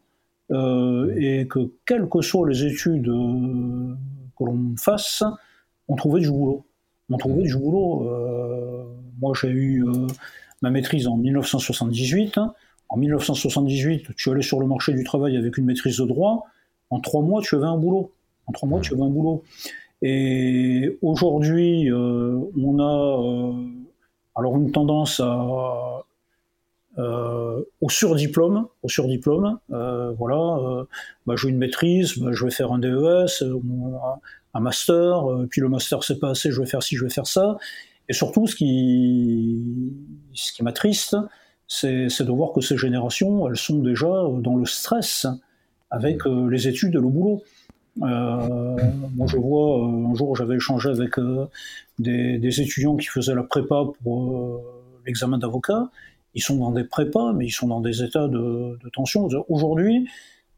euh, et que, quelles que soient les études euh, que l'on fasse, on trouvait du boulot. On trouvait du boulot. Euh, moi, j'ai eu ma maîtrise en 1978. En 1978, tu allais sur le marché du travail avec une maîtrise de droit. En trois mois, tu avais un boulot. En trois mois, tu avais un boulot. Et aujourd'hui, on a alors une tendance à euh, au surdiplôme, au surdiplôme, euh, voilà, euh, bah, j'ai une maîtrise, bah, je vais faire un DES, un master, puis le master c'est pas assez, je vais faire ci, je vais faire ça. Et surtout, ce qui, ce qui m'attriste, c'est, de voir que ces générations, elles sont déjà dans le stress avec les études et le boulot. moi, je vois, un jour, j'avais échangé avec des, des, étudiants qui faisaient la prépa pour l'examen d'avocat, ils sont dans des prépas, mais ils sont dans des états de, tension. Aujourd'hui,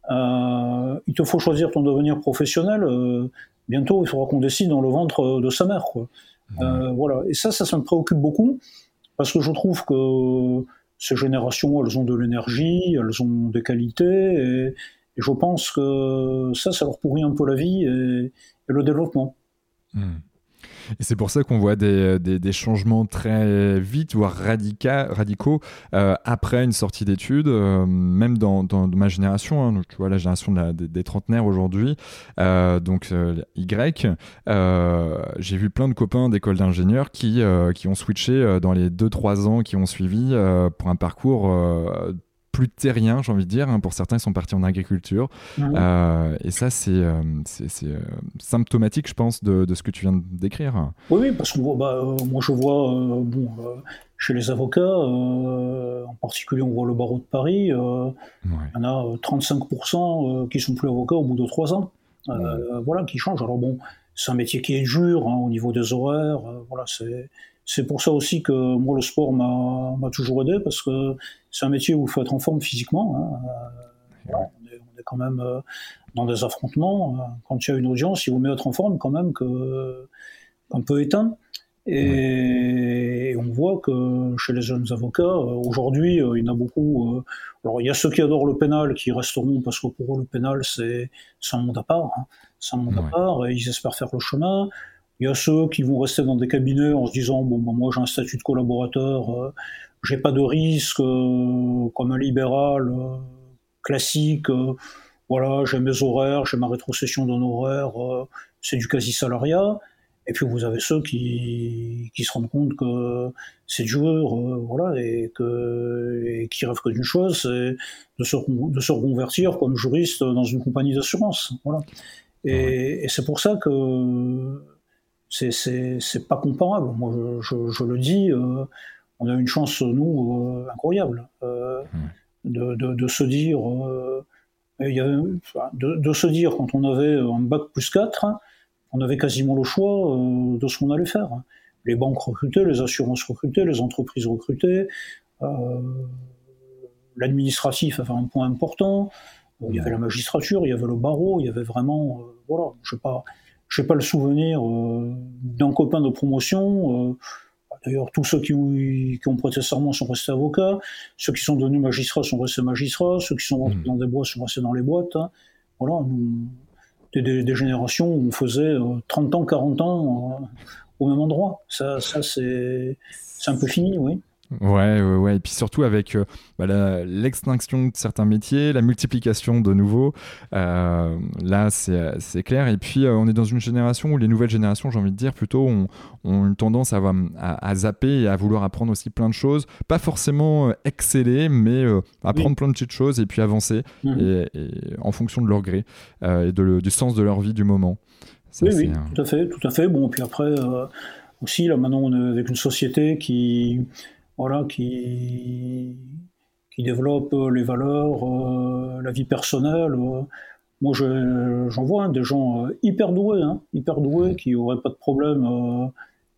il te faut choisir ton devenir professionnel. bientôt, il faudra qu'on décide dans le ventre de sa mère. Quoi. voilà. Et ça, ça, ça me préoccupe beaucoup parce que je trouve que ces générations, elles ont de l'énergie, elles ont des qualités, et, je pense que ça, ça leur pourrit un peu la vie et, le développement. Hmm. Et c'est pour ça qu'on voit des, des, changements très vite, voire radicaux, euh, après une sortie d'études, euh, même dans, dans, ma génération, hein, tu vois, la génération des, trentenaires aujourd'hui, euh, donc Y, j'ai vu plein de copains d'école d'ingénieurs qui, qui ont switché dans les 2-3 ans qui ont suivi pour un parcours plus terrien, j'ai envie de dire. Hein. Pour certains, ils sont partis en agriculture. Euh, et ça, c'est euh, euh, symptomatique, je pense, de, ce que tu viens de décrire. Oui, oui parce que bah, moi, je vois bon, chez les avocats, en particulier, on voit le barreau de Paris, il y en a 35% qui sont plus avocats au bout de 3 ans. Voilà, qui changent. Alors bon, c'est un métier qui est dur hein, au niveau des horaires. voilà, c'est c'est pour ça aussi que moi, le sport m'a toujours aidé, parce que c'est un métier où il faut être en forme physiquement. Hein. on, est, quand même euh, dans des affrontements. Quand il y a une audience, il vaut mieux être en forme quand même qu'un peu éteint. Et, on voit que chez les jeunes avocats, euh, aujourd'hui, euh, il y en a beaucoup. alors, il y a ceux qui adorent le pénal qui resteront parce que pour eux, le pénal, c'est un monde à part. Hein. C'est un monde à part et ils espèrent faire le chemin. Il y a ceux qui vont rester dans des cabinets en se disant bon, ben, moi j'ai un statut de collaborateur, euh, j'ai pas de risque euh, comme un libéral euh, classique. voilà, j'ai mes horaires, j'ai ma rétrocession d'un horaire, c'est du quasi salariat. Et puis vous avez ceux qui, qui se rendent compte que c'est dur, voilà, et, que, et qui rêvent que d'une chose, c'est de se, de se reconvertir comme juriste dans une compagnie d'assurance. Voilà. Et, et c'est pour ça que c'est pas comparable. Moi, je, le dis, euh, on a une chance, nous, euh, incroyable, euh, de, se dire, de, se dire, quand on avait un bac plus 4, on avait quasiment le choix de ce qu'on allait faire. Les banques recrutaient, les assurances recrutaient, les entreprises recrutaient, l'administratif avait un point important, il y avait la magistrature, il y avait le barreau, il y avait vraiment, voilà, je sais pas, je n'ai pas le souvenir euh, d'un copain de promotion. Euh, d'ailleurs, tous ceux qui ont, qui ont prêté serment sont restés avocats. Ceux qui sont devenus magistrats sont restés magistrats. Ceux qui sont rentrés mmh. dans des boîtes sont restés dans les boîtes. Hein. Voilà, des, générations où on faisait 30 euh, ans, 40 ans au même endroit. Ça, ça c'est un peu fini, oui. Ouais, ouais, ouais, et puis surtout avec euh, bah, l'extinction de certains métiers, la multiplication de nouveaux, euh, là c'est clair. Et puis euh, on est dans une génération où les nouvelles générations, j'ai envie de dire, plutôt ont, une tendance à, à, zapper et à vouloir apprendre aussi plein de choses, pas forcément exceller, mais apprendre plein de petites choses et puis avancer mmh. et, en fonction de leur gré et de, du sens de leur vie du moment. oui, oui, tout à fait, tout à fait. Bon, puis après aussi, là maintenant on est avec une société qui voilà, qui, qui développe les valeurs, euh, la vie personnelle. Euh. Moi, j'en vois hein, des gens euh, hyper doués, hein, hyper doués, qui n'auraient pas de problème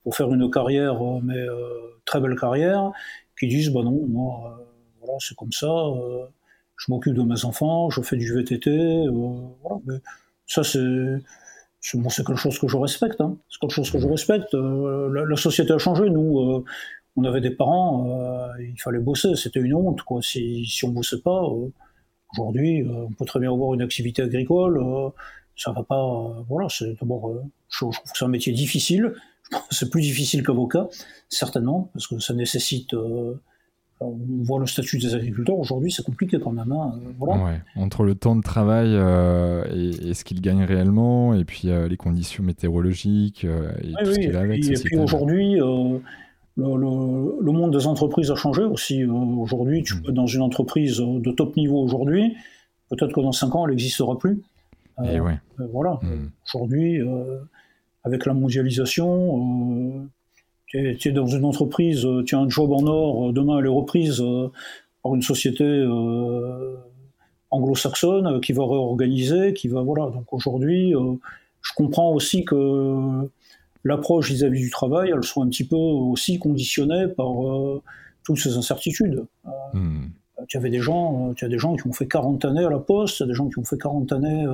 pour faire une carrière, mais très belle carrière, qui disent bah non, moi, voilà, c'est comme ça. je m'occupe de mes enfants, je fais du VTT, voilà. Mais ça, c'est c'est quelque chose que je respecte. Hein. C'est quelque chose que je respecte. la, la, société a changé. Nous, on avait des parents, euh, il fallait bosser, c'était une honte, quoi. Si, si on bossait pas, euh, aujourd'hui, euh, on peut très bien avoir une activité agricole, ça va pas, voilà, c'est d'abord, je, trouve que c'est un métier difficile, (laughs) c'est plus difficile qu'avocat, certainement, parce que ça nécessite, on voit le statut des agriculteurs aujourd'hui, c'est compliqué quand même. Hein, voilà. entre le temps de travail et, ce qu'ils gagnent réellement, et puis les conditions météorologiques et tout ce qui va avec. Et puis aujourd'hui, le, monde des entreprises a changé aussi. Euh, aujourd'hui, tu mm. peux dans une entreprise de top niveau aujourd'hui, peut-être que dans 5 ans, elle n'existera plus. Euh, Et ouais. Euh, voilà. Mm. Aujourd'hui, avec la mondialisation, tu es, dans une entreprise, tu as un job en or, demain elle est reprise par une société anglo-saxonne qui va réorganiser, qui va voilà. Donc aujourd'hui, je comprends aussi que l'approche vis-à-vis du travail, elle soit un petit peu aussi conditionnée par, euh, toutes ces incertitudes. Hmm. Tu avais des gens, tu as des gens qui ont fait 40 années à la Poste, des gens qui ont fait 40 années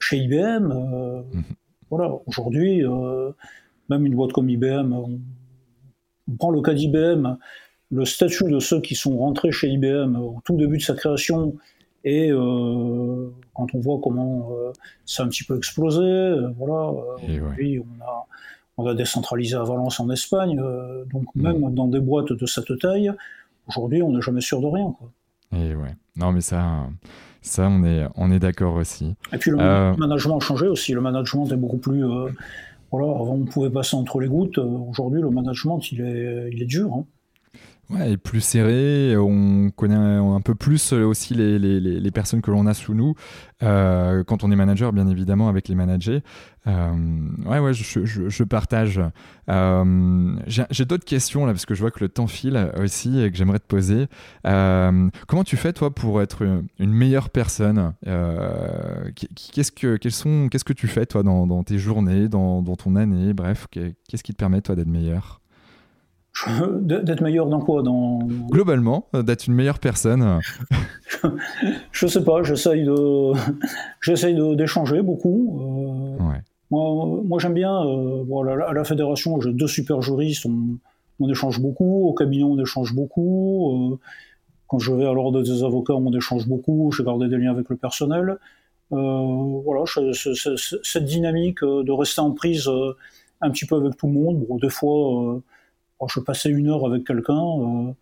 chez IBM. Hmm. Voilà, aujourd'hui, même une boîte comme IBM, on, on prend le cas d'IBM, le statut de ceux qui sont rentrés chez IBM au tout début de sa création et euh, quand on voit comment euh, ça a un petit peu explosé, euh, voilà, puis on a, on a décentralisé à Valence en Espagne, donc mm. même dans des boîtes de cette taille, aujourd'hui on n'est jamais sûr de rien. Quoi. Et ouais, non mais ça, ça on est, on est d'accord aussi. Et puis le management a changé aussi, le management est beaucoup plus... voilà, avant on pouvait passer entre les gouttes, aujourd'hui le management il est, il est dur. Hein. Ouais, et plus serré, on connaît un, peu plus aussi les, les, les personnes que l'on a sous nous euh, quand on est manager, bien évidemment, avec les managers. Euh, ouais, ouais, je, je, partage. Euh, J'ai d'autres questions là, parce que je vois que le temps file aussi et que j'aimerais te poser. Euh, comment tu fais, toi, pour être une, meilleure personne euh, Qu'est-ce que, qu'est-ce que tu fais, toi, dans, dans tes journées, dans, dans ton année? Bref, qu'est-ce qui te permet, toi, d'être meilleur? D'être meilleur dans quoi? Dans... Globalement, euh, d'être une meilleure personne. (laughs) je sais pas, j'essaye de, (laughs) j'essaye d'échanger beaucoup. Euh, moi, moi j'aime bien. Euh, à la fédération, j'ai deux super juristes. On, échange beaucoup. Au cabinet, on échange beaucoup. quand je vais à l'ordre des avocats, on échange beaucoup. J'ai gardé des liens avec le personnel. voilà, cette dynamique de rester en prise un petit peu avec tout le monde. Bon, des fois je passais une heure avec quelqu'un, euh,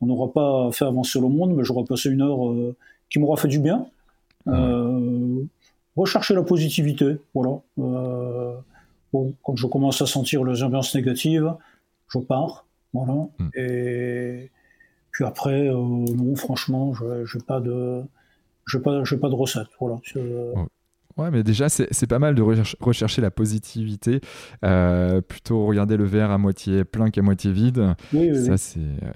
on n'aura pas fait avancer le monde, mais j'aurais passé une heure euh, qui m'aura fait du bien. Euh, rechercher la positivité, voilà. bon, quand je commence à sentir les ambiances négatives, je pars, voilà. Hmm. Et puis après, non, franchement, je n'ai pas de, j'ai pas, pas de recette, voilà. Ouais, mais déjà, c'est pas mal de rechercher la positivité, euh, plutôt regarder le verre à moitié plein qu'à moitié vide. Oui, oui, ça, c'est. Euh,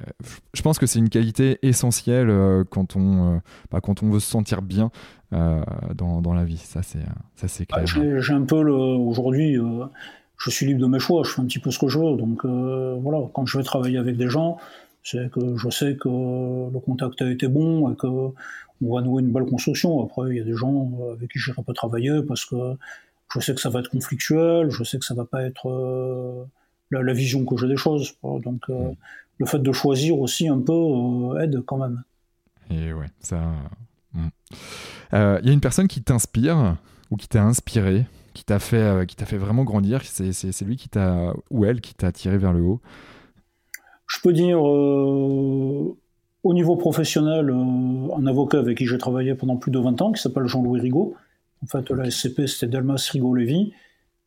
je pense que c'est une qualité essentielle euh, quand on, bah, quand on veut se sentir bien dans, dans, la vie. Ça, c'est c'est clair. J'ai un peu aujourd'hui. je suis libre de mes choix. Je fais un petit peu ce que je veux. Donc voilà, quand je vais travailler avec des gens, c'est que je sais que le contact a été bon et que on va nouer une belle construction. Après, il y a des gens euh, avec qui je n'irai pas travailler parce que je sais que ça va être conflictuel, je sais que ça va pas être euh, la, vision que j'ai des choses. Donc, euh, mm. le fait de choisir aussi un peu aide quand même. Et ouais, ça. Mm. Il y a une personne qui t'inspire ou qui t'a inspiré, qui t'a fait, qui t'a fait vraiment grandir. C'est lui qui t'a ou elle qui t'a tiré vers le haut? Je peux dire au niveau professionnel, euh, un avocat avec qui j'ai travaillé pendant plus de 20 ans, qui s'appelle Jean-Louis Rigaud. En fait, la SCP, c'était Delmas Rigaud-Lévy.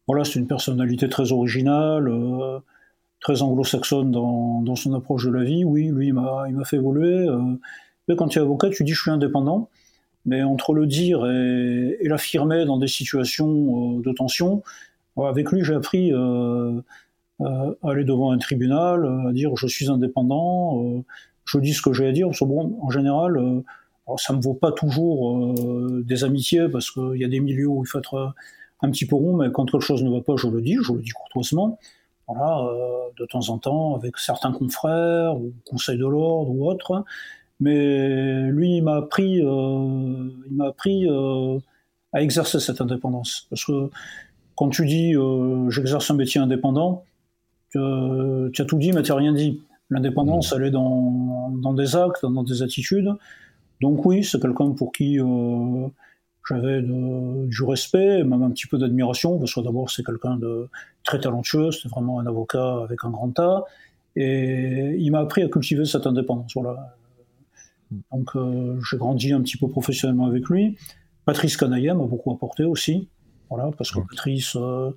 Voilà, c'est une personnalité très originale, euh, très anglo-saxonne dans, dans, son approche de la vie. Oui, lui, il m'a fait évoluer. Euh. mais quand tu es avocat, tu dis je suis indépendant. Mais entre le dire et, et l'affirmer dans des situations de tension, avec lui, j'ai appris à aller devant un tribunal, à dire je suis indépendant je dis ce que j'ai à dire. Parce que bon, en général, euh, alors ça me vaut pas toujours euh, des amitiés parce qu'il y a des milieux où il faut être euh, un petit peu rond, mais quand quelque chose ne va pas, je le dis, je le dis courtoisement. Voilà, de temps en temps avec certains confrères ou conseils de l'ordre ou autres. Mais lui, il m'a appris, il m'a appris à exercer cette indépendance. Parce que quand tu dis j'exerce un métier indépendant, tu as tout dit, mais tu n'as rien dit. L'indépendance, elle est dans, dans, des actes, dans des attitudes. Donc oui, c'est quelqu'un pour qui euh, j'avais du respect, même un petit peu d'admiration, parce que d'abord c'est quelqu'un de très talentueux, c'est vraiment un avocat avec un grand A, et il m'a appris à cultiver cette indépendance. Voilà. Donc euh, j'ai grandi un petit peu professionnellement avec lui. Patrice Canaillet m'a beaucoup apporté aussi, voilà, parce que Patrice, euh,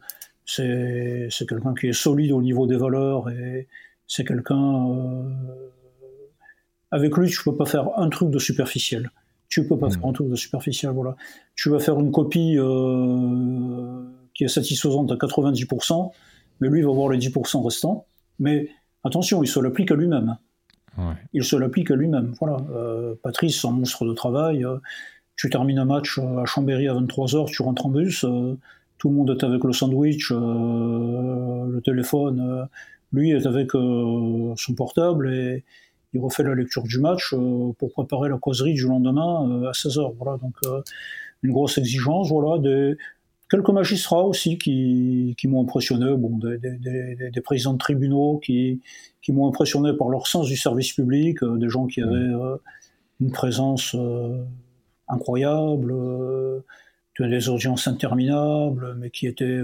c'est quelqu'un qui est solide au niveau des valeurs et, c'est quelqu'un. Euh, avec lui, tu peux pas faire un truc de superficiel. Tu peux pas hmm. faire un truc de superficiel, voilà. Tu vas faire une copie euh, qui est satisfaisante à 90%, mais lui va voir les 10% restants. Mais attention, il se l'applique à lui-même. Il se l'applique à lui-même. Voilà. Euh, Patrice, un monstre de travail. tu termines un match à Chambéry à 23h, tu rentres en bus, tout le monde est avec le sandwich, le téléphone lui est avec son portable et il refait la lecture du match pour préparer la causerie du lendemain à 16h. Voilà, donc une grosse exigence. Voilà, des, quelques magistrats aussi qui, qui m'ont impressionné, bon, des, des, des, présidents de tribunaux qui, qui m'ont impressionné par leur sens du service public, euh, des gens qui avaient euh, une présence euh, incroyable, des audiences interminables, mais qui étaient,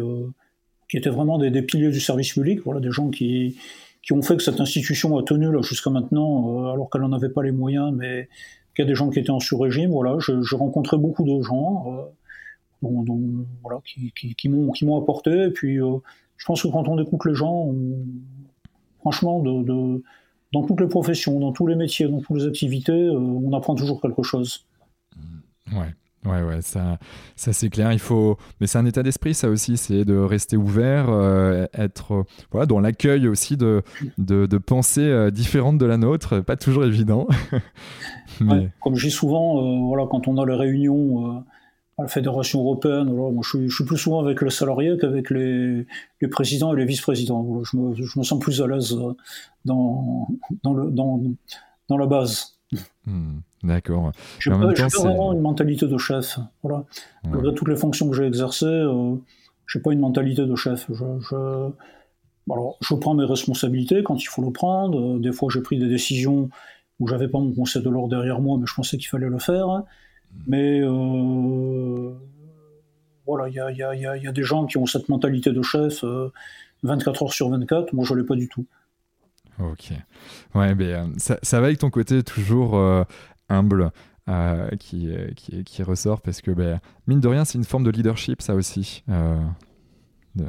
qui étaient vraiment des, piliers du service public, voilà, des gens qui, qui ont fait que cette institution a tenu jusqu'à maintenant, alors qu'elle n'en avait pas les moyens, mais qu'il y a des gens qui étaient en sur-régime. Voilà, j'ai rencontré beaucoup de gens voilà, qui, qui, qui m'ont apporté. Et puis, euh, je pense que quand on écoute les gens, franchement, de, dans toutes les professions, dans tous les métiers, dans toutes les activités, euh, on apprend toujours quelque chose. Ouais. Ouais, ouais, ça, ça c'est clair. Il faut, mais c'est un état d'esprit, ça aussi, c'est de rester ouvert, euh, être, voilà, dans l'accueil aussi de, de, de pensées différentes de la nôtre. Pas toujours évident. (laughs) mais... comme je dis souvent, voilà, quand on a les réunions à la Fédération européenne, moi, je, suis, plus souvent avec le salarié qu'avec les, les, présidents et les vice-présidents. Je me, je me, sens plus à l'aise dans, dans, le, dans, dans la base. Hmm, d'accord. Je n'ai pas, vraiment une mentalité de chef. Voilà. Ouais. toutes les fonctions que j'ai exercées, euh, je n'ai pas une mentalité de chef. Je, je, alors, je prends mes responsabilités quand il faut le prendre. Des fois, j'ai pris des décisions où j'avais pas mon conseil de l'ordre derrière moi, mais je pensais qu'il fallait le faire. Mais euh, voilà, il y a, y, a, y a, des gens qui ont cette mentalité de chef 24 euh, heures sur 24. Moi, je l'ai pas du tout. Ok. Ouais, mais euh, ça, ça, va avec ton côté toujours humble. qui, qui, qui, ressort parce que ben, mine de rien c'est une forme de leadership ça aussi de...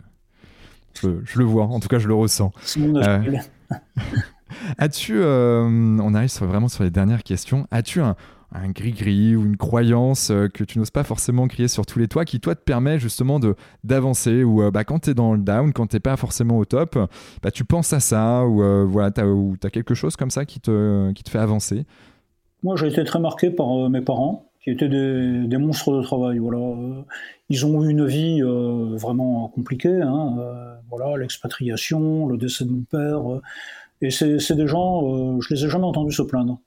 je, je, le vois en tout cas je le ressens (laughs) as-tu on arrive sur, vraiment sur les dernières questions as-tu un, un gris-gris ou une croyance euh, que tu n'oses pas forcément crier sur tous les toits qui, toi, te permet justement de, d'avancer ou euh, bah, quand tu es dans le down, quand tu pas forcément au top, bah, tu penses à ça ou euh, voilà, tu as, quelque chose comme ça qui te, qui te fait avancer? Moi, j'ai été très marqué par mes parents qui étaient des, monstres de travail. Voilà. Ils ont eu une vie vraiment compliquée. Hein, voilà, l'expatriation, le décès de mon père. et c'est des gens, je les ai jamais entendus se plaindre.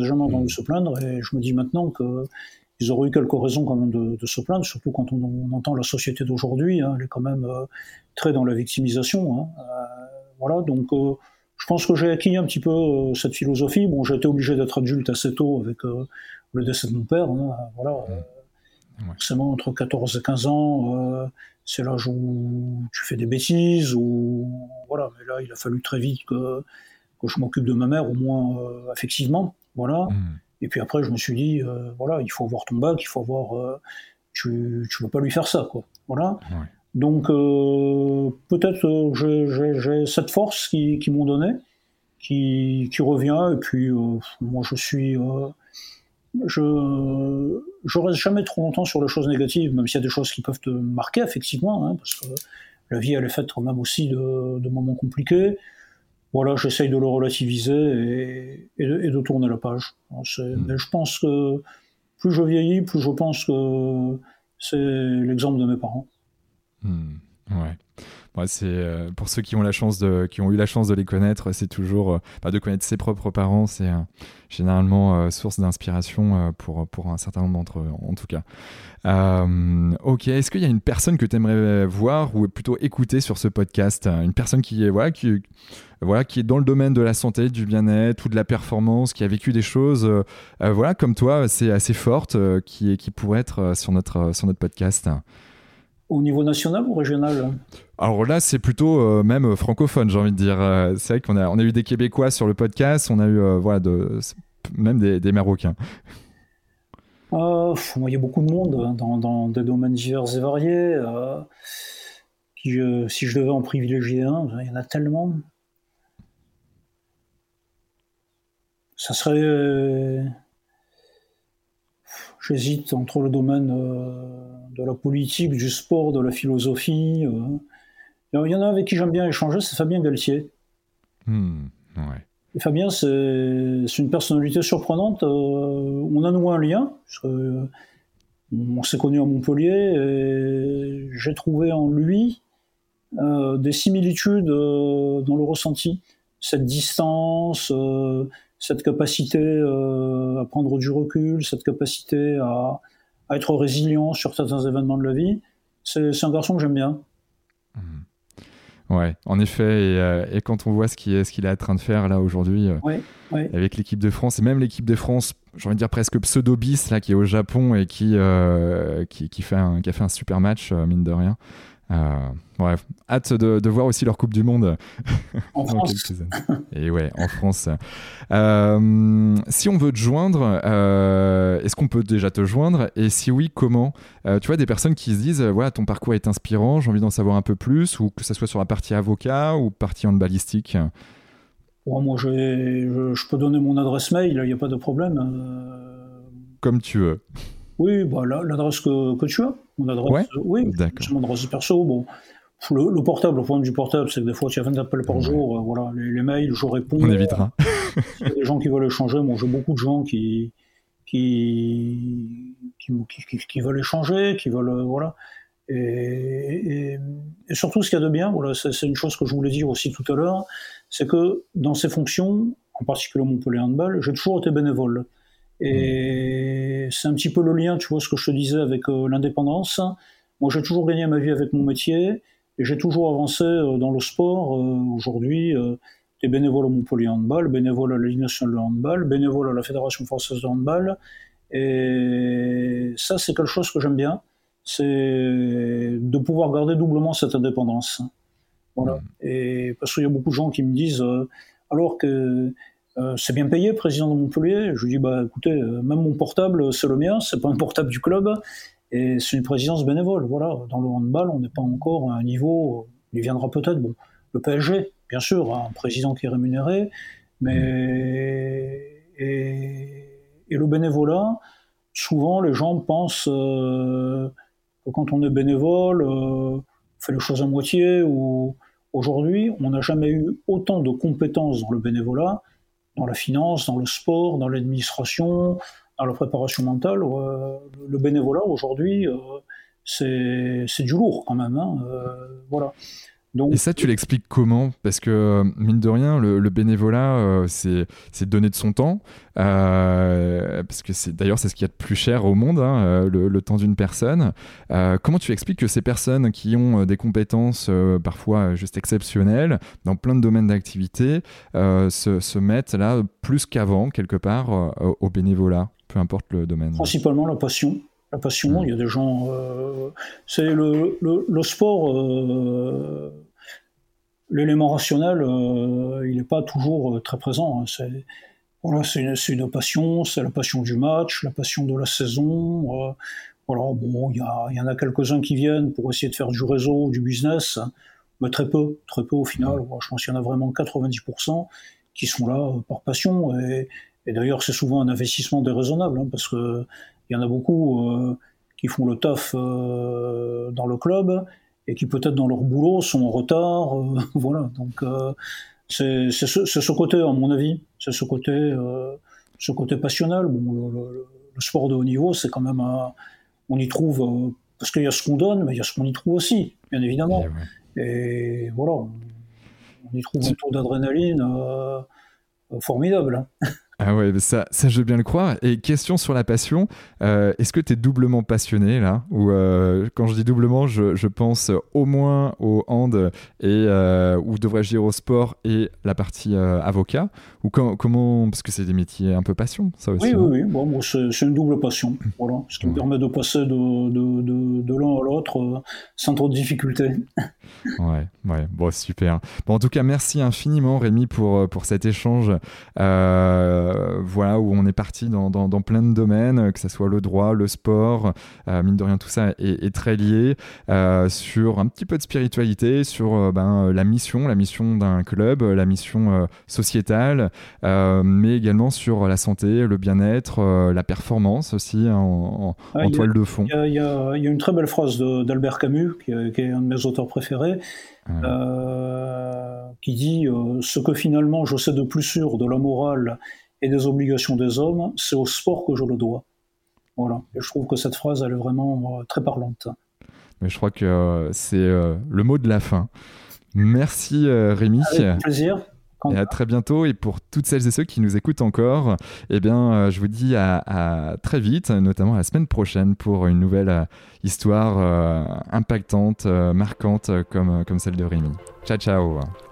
J'ai jamais entendu mm. se plaindre et je me dis maintenant qu'ils auraient eu quelques raisons quand même de, se plaindre, surtout quand on, entend la société d'aujourd'hui, hein, elle est quand même euh, très dans la victimisation. Hein. Euh, voilà, donc euh, je pense que j'ai acquis un petit peu cette philosophie. Bon, j'ai été obligé d'être adulte assez tôt avec le décès de mon père. Hein, voilà, mm. forcément entre 14 et 15 ans, c'est l'âge où tu fais des bêtises, ou voilà. Mais là, il a fallu très vite que, que je m'occupe de ma mère, au moins affectivement. Voilà. Hmm. Et puis après, je me suis dit, euh, voilà, il faut avoir ton bac, il faut avoir. Euh, tu ne peux pas lui faire ça, quoi. Voilà. Donc, euh, peut-être j'ai cette force qui m'ont donnée, qui, qui, revient, et puis moi, je suis. je ne reste jamais trop longtemps sur les choses négatives, même s'il y a des choses qui peuvent te marquer, effectivement, hein, parce que la vie, elle est faite quand même aussi de, de moments compliqués voilà, j'essaye de le relativiser et, de, tourner la page. Hmm. Mais je pense que plus je vieillis, plus je pense que c'est l'exemple de mes parents. Hmm. Ouais c'est euh, pour ceux qui ont la chance de, qui ont eu la chance de les connaître, c'est toujours euh, bah, de connaître ses propres parents, c'est euh, généralement source d'inspiration pour pour un certain nombre d'entre eux, en tout cas. ok, est-ce qu'il y a une personne que tu aimerais voir ou plutôt écouter sur ce podcast, une personne qui est voilà qui voilà, qui est dans le domaine de la santé, du bien-être ou de la performance, qui a vécu des choses, voilà, comme toi, c'est assez forte, qui, qui pourrait être sur notre, sur notre podcast? Au niveau national ou régional Alors là, c'est plutôt euh, même francophone, j'ai envie de dire. Euh, c'est vrai qu'on a, on a eu des Québécois sur le podcast, on a eu euh, voilà, de, même des, des Marocains. il y a beaucoup de monde hein, dans, dans, des domaines divers et variés. Qui, si je devais en privilégier un, il y en a tellement. Ça serait. J'hésite entre le domaine de la politique, du sport, de la philosophie. Euh. Il y en a avec qui j'aime bien échanger, c'est Fabien Galtier. Hmm, Fabien, c'est une personnalité surprenante. Euh, on a noué un lien. on s'est connu à Montpellier et j'ai trouvé en lui des similitudes dans le ressenti. Cette distance, cette capacité à prendre du recul, cette capacité à, à être résilient sur certains événements de la vie. C'est un garçon que j'aime bien. Mmh. Ouais, en effet, euh, et, quand on voit ce qu'il est, est, en train de faire là aujourd'hui euh, avec l'équipe de France, et même l'équipe de France, j'ai envie de dire presque pseudo-bis, là, qui est au Japon et qui, euh, qui, qui, fait un, qui a fait un super match, mine de rien. Euh, bref, hâte de, voir aussi leur Coupe du Monde en (laughs) France. Et ouais, en France. Euh, si on veut te joindre, euh, est-ce qu'on peut déjà te joindre? Et si oui, comment? Tu vois, des personnes qui se disent voilà, ton parcours est inspirant, j'ai envie d'en savoir un peu plus, ou que ce soit sur la partie avocat ou partie en balistique moi, je, je, peux donner mon adresse mail, il n'y a pas de problème. Comme tu veux. Oui, bah, l'adresse que, que, tu as. Mon adresse, oui, c'est mon adresse perso. Bon, le, portable, le problème du portable, c'est que des fois, tu as 20 appels par jour. Euh, voilà, les, mails, je réponds. On évitera. (laughs) Il y a des gens qui veulent échanger. Moi, j'ai beaucoup de gens qui qui, qui, qui, veulent échanger, qui veulent. Euh, voilà. Et, et, surtout, ce qu'il y a de bien, voilà, c'est une chose que je voulais dire aussi tout à l'heure, c'est que dans ces fonctions, en particulier au Montpellier Handball, j'ai toujours été bénévole. Et c'est un petit peu le lien, tu vois, ce que je te disais avec euh, l'indépendance. Moi, j'ai toujours gagné ma vie avec mon métier et j'ai toujours avancé euh, dans le sport. Euh, aujourd'hui, tu es bénévole au Montpellier Handball, bénévole à la Ligue nationale de handball, bénévole à la Fédération française de handball. Et ça, c'est quelque chose que j'aime bien. C'est de pouvoir garder doublement cette indépendance. Voilà. Et parce qu'il y a beaucoup de gens qui me disent, alors que c'est bien payé, président de Montpellier. Je lui dis, bah écoutez, euh, même mon portable, c'est le mien, c'est pas un portable du club, et c'est une présidence bénévole. Voilà, dans le handball, on n'est pas encore à un niveau, il viendra peut-être, bon, le PSG, bien sûr, un président qui est rémunéré, mais. Et, le bénévolat, souvent les gens pensent euh, que quand on est bénévole, on fait les choses à moitié, ou aujourd'hui, on n'a jamais eu autant de compétences dans le bénévolat dans la finance, dans le sport, dans l'administration, dans la préparation mentale. Euh, le bénévolat aujourd'hui, euh, c'est du lourd quand même. Hein, euh, Et ça, tu l'expliques comment? Parce que, euh, mine de rien, le, bénévolat, euh, c'est donner de son temps. Euh, parce que c'est d'ailleurs, c'est ce qu'il y a de plus cher au monde, hein, le, temps d'une personne. comment tu expliques que ces personnes qui ont des compétences parfois juste exceptionnelles dans plein de domaines d'activité se, se, mettent là plus qu'avant, quelque part, au bénévolat, peu importe le domaine? Principalement la passion la passion. Il y a des gens. c'est le, le, le, sport l'élément rationnel, euh, il n'est pas toujours euh, très présent. Hein. C'est voilà, c'est une, passion, c'est la passion du match, la passion de la saison. Euh, voilà, bon, il y, y, en a quelques-uns qui viennent pour essayer de faire du réseau, du business, mais très peu, très peu au final. je pense qu'il y en a vraiment 90% qui sont là par passion. Et, d'ailleurs, c'est souvent un investissement déraisonnable, hein, parce que il y en a beaucoup qui font le taf dans le club et qui peut-être dans leur boulot sont en retard. Euh, (laughs) voilà, donc euh, c'est ce, côté, à mon avis, c'est ce côté, euh, ce côté passionnel. Bon, le, sport de haut niveau, c'est quand même, on y trouve parce qu'il y a ce qu'on donne, mais il y a ce qu'on y trouve aussi, bien évidemment. Eh et, voilà, on, y trouve un taux d'adrénaline formidable. Hein. (laughs) Ah ouais, ça, ça je veux bien le croire. Et question sur la passion, euh, est-ce que tu es doublement passionné là? Ou euh, quand je dis doublement, je, je, pense au moins au hand et euh, ou devrais-je dire au sport et la partie avocat? Ou comment Parce que c'est des métiers un peu passion, ça aussi. Oui, oui, oui. Bon, c'est une double passion. Voilà, ce qui me permet de passer de, de, de, de l'un à l'autre sans trop de difficultés. (laughs) ouais, ouais. Bon, super. Bon, en tout cas, merci infiniment Rémi pour, pour cet échange. Euh, euh, voilà, où on est parti dans, plein de domaines, que ce soit le droit, le sport, euh, mine de rien, tout ça est, très lié, euh, sur un petit peu de spiritualité, sur ben, la mission, la mission d'un club, la mission sociétale, mais également sur la santé, le bien-être, la performance aussi hein, en, toile de fond. Il y, a une très belle phrase d'Albert Camus, qui, qui, est un de mes auteurs préférés, qui dit Ce que finalement je sais de plus sûr de la morale et des obligations des hommes, c'est au sport que je le dois. Voilà. Et je trouve que cette phrase, elle est vraiment euh, très parlante. Mais je crois que c'est le mot de la fin. Merci Rémi. Avec plaisir. Et à très bientôt. Et pour toutes celles et ceux qui nous écoutent encore, eh bien, euh, je vous dis à, très vite, notamment la semaine prochaine, pour une nouvelle euh, histoire euh, impactante, marquante, comme, comme celle de Rémi. Ciao, ciao.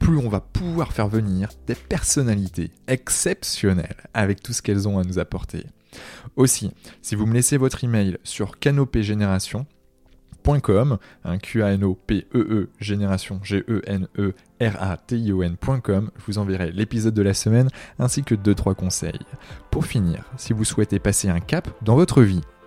plus on va pouvoir faire venir des personnalités exceptionnelles avec tout ce qu'elles ont à nous apporter. Aussi, si vous me laissez votre email sur canopégénération.com, un Q A N O P E génération G E N E R A T I O N.com, je vous enverrai l'épisode de la semaine ainsi que deux trois conseils. Pour finir, si vous souhaitez passer un cap dans votre vie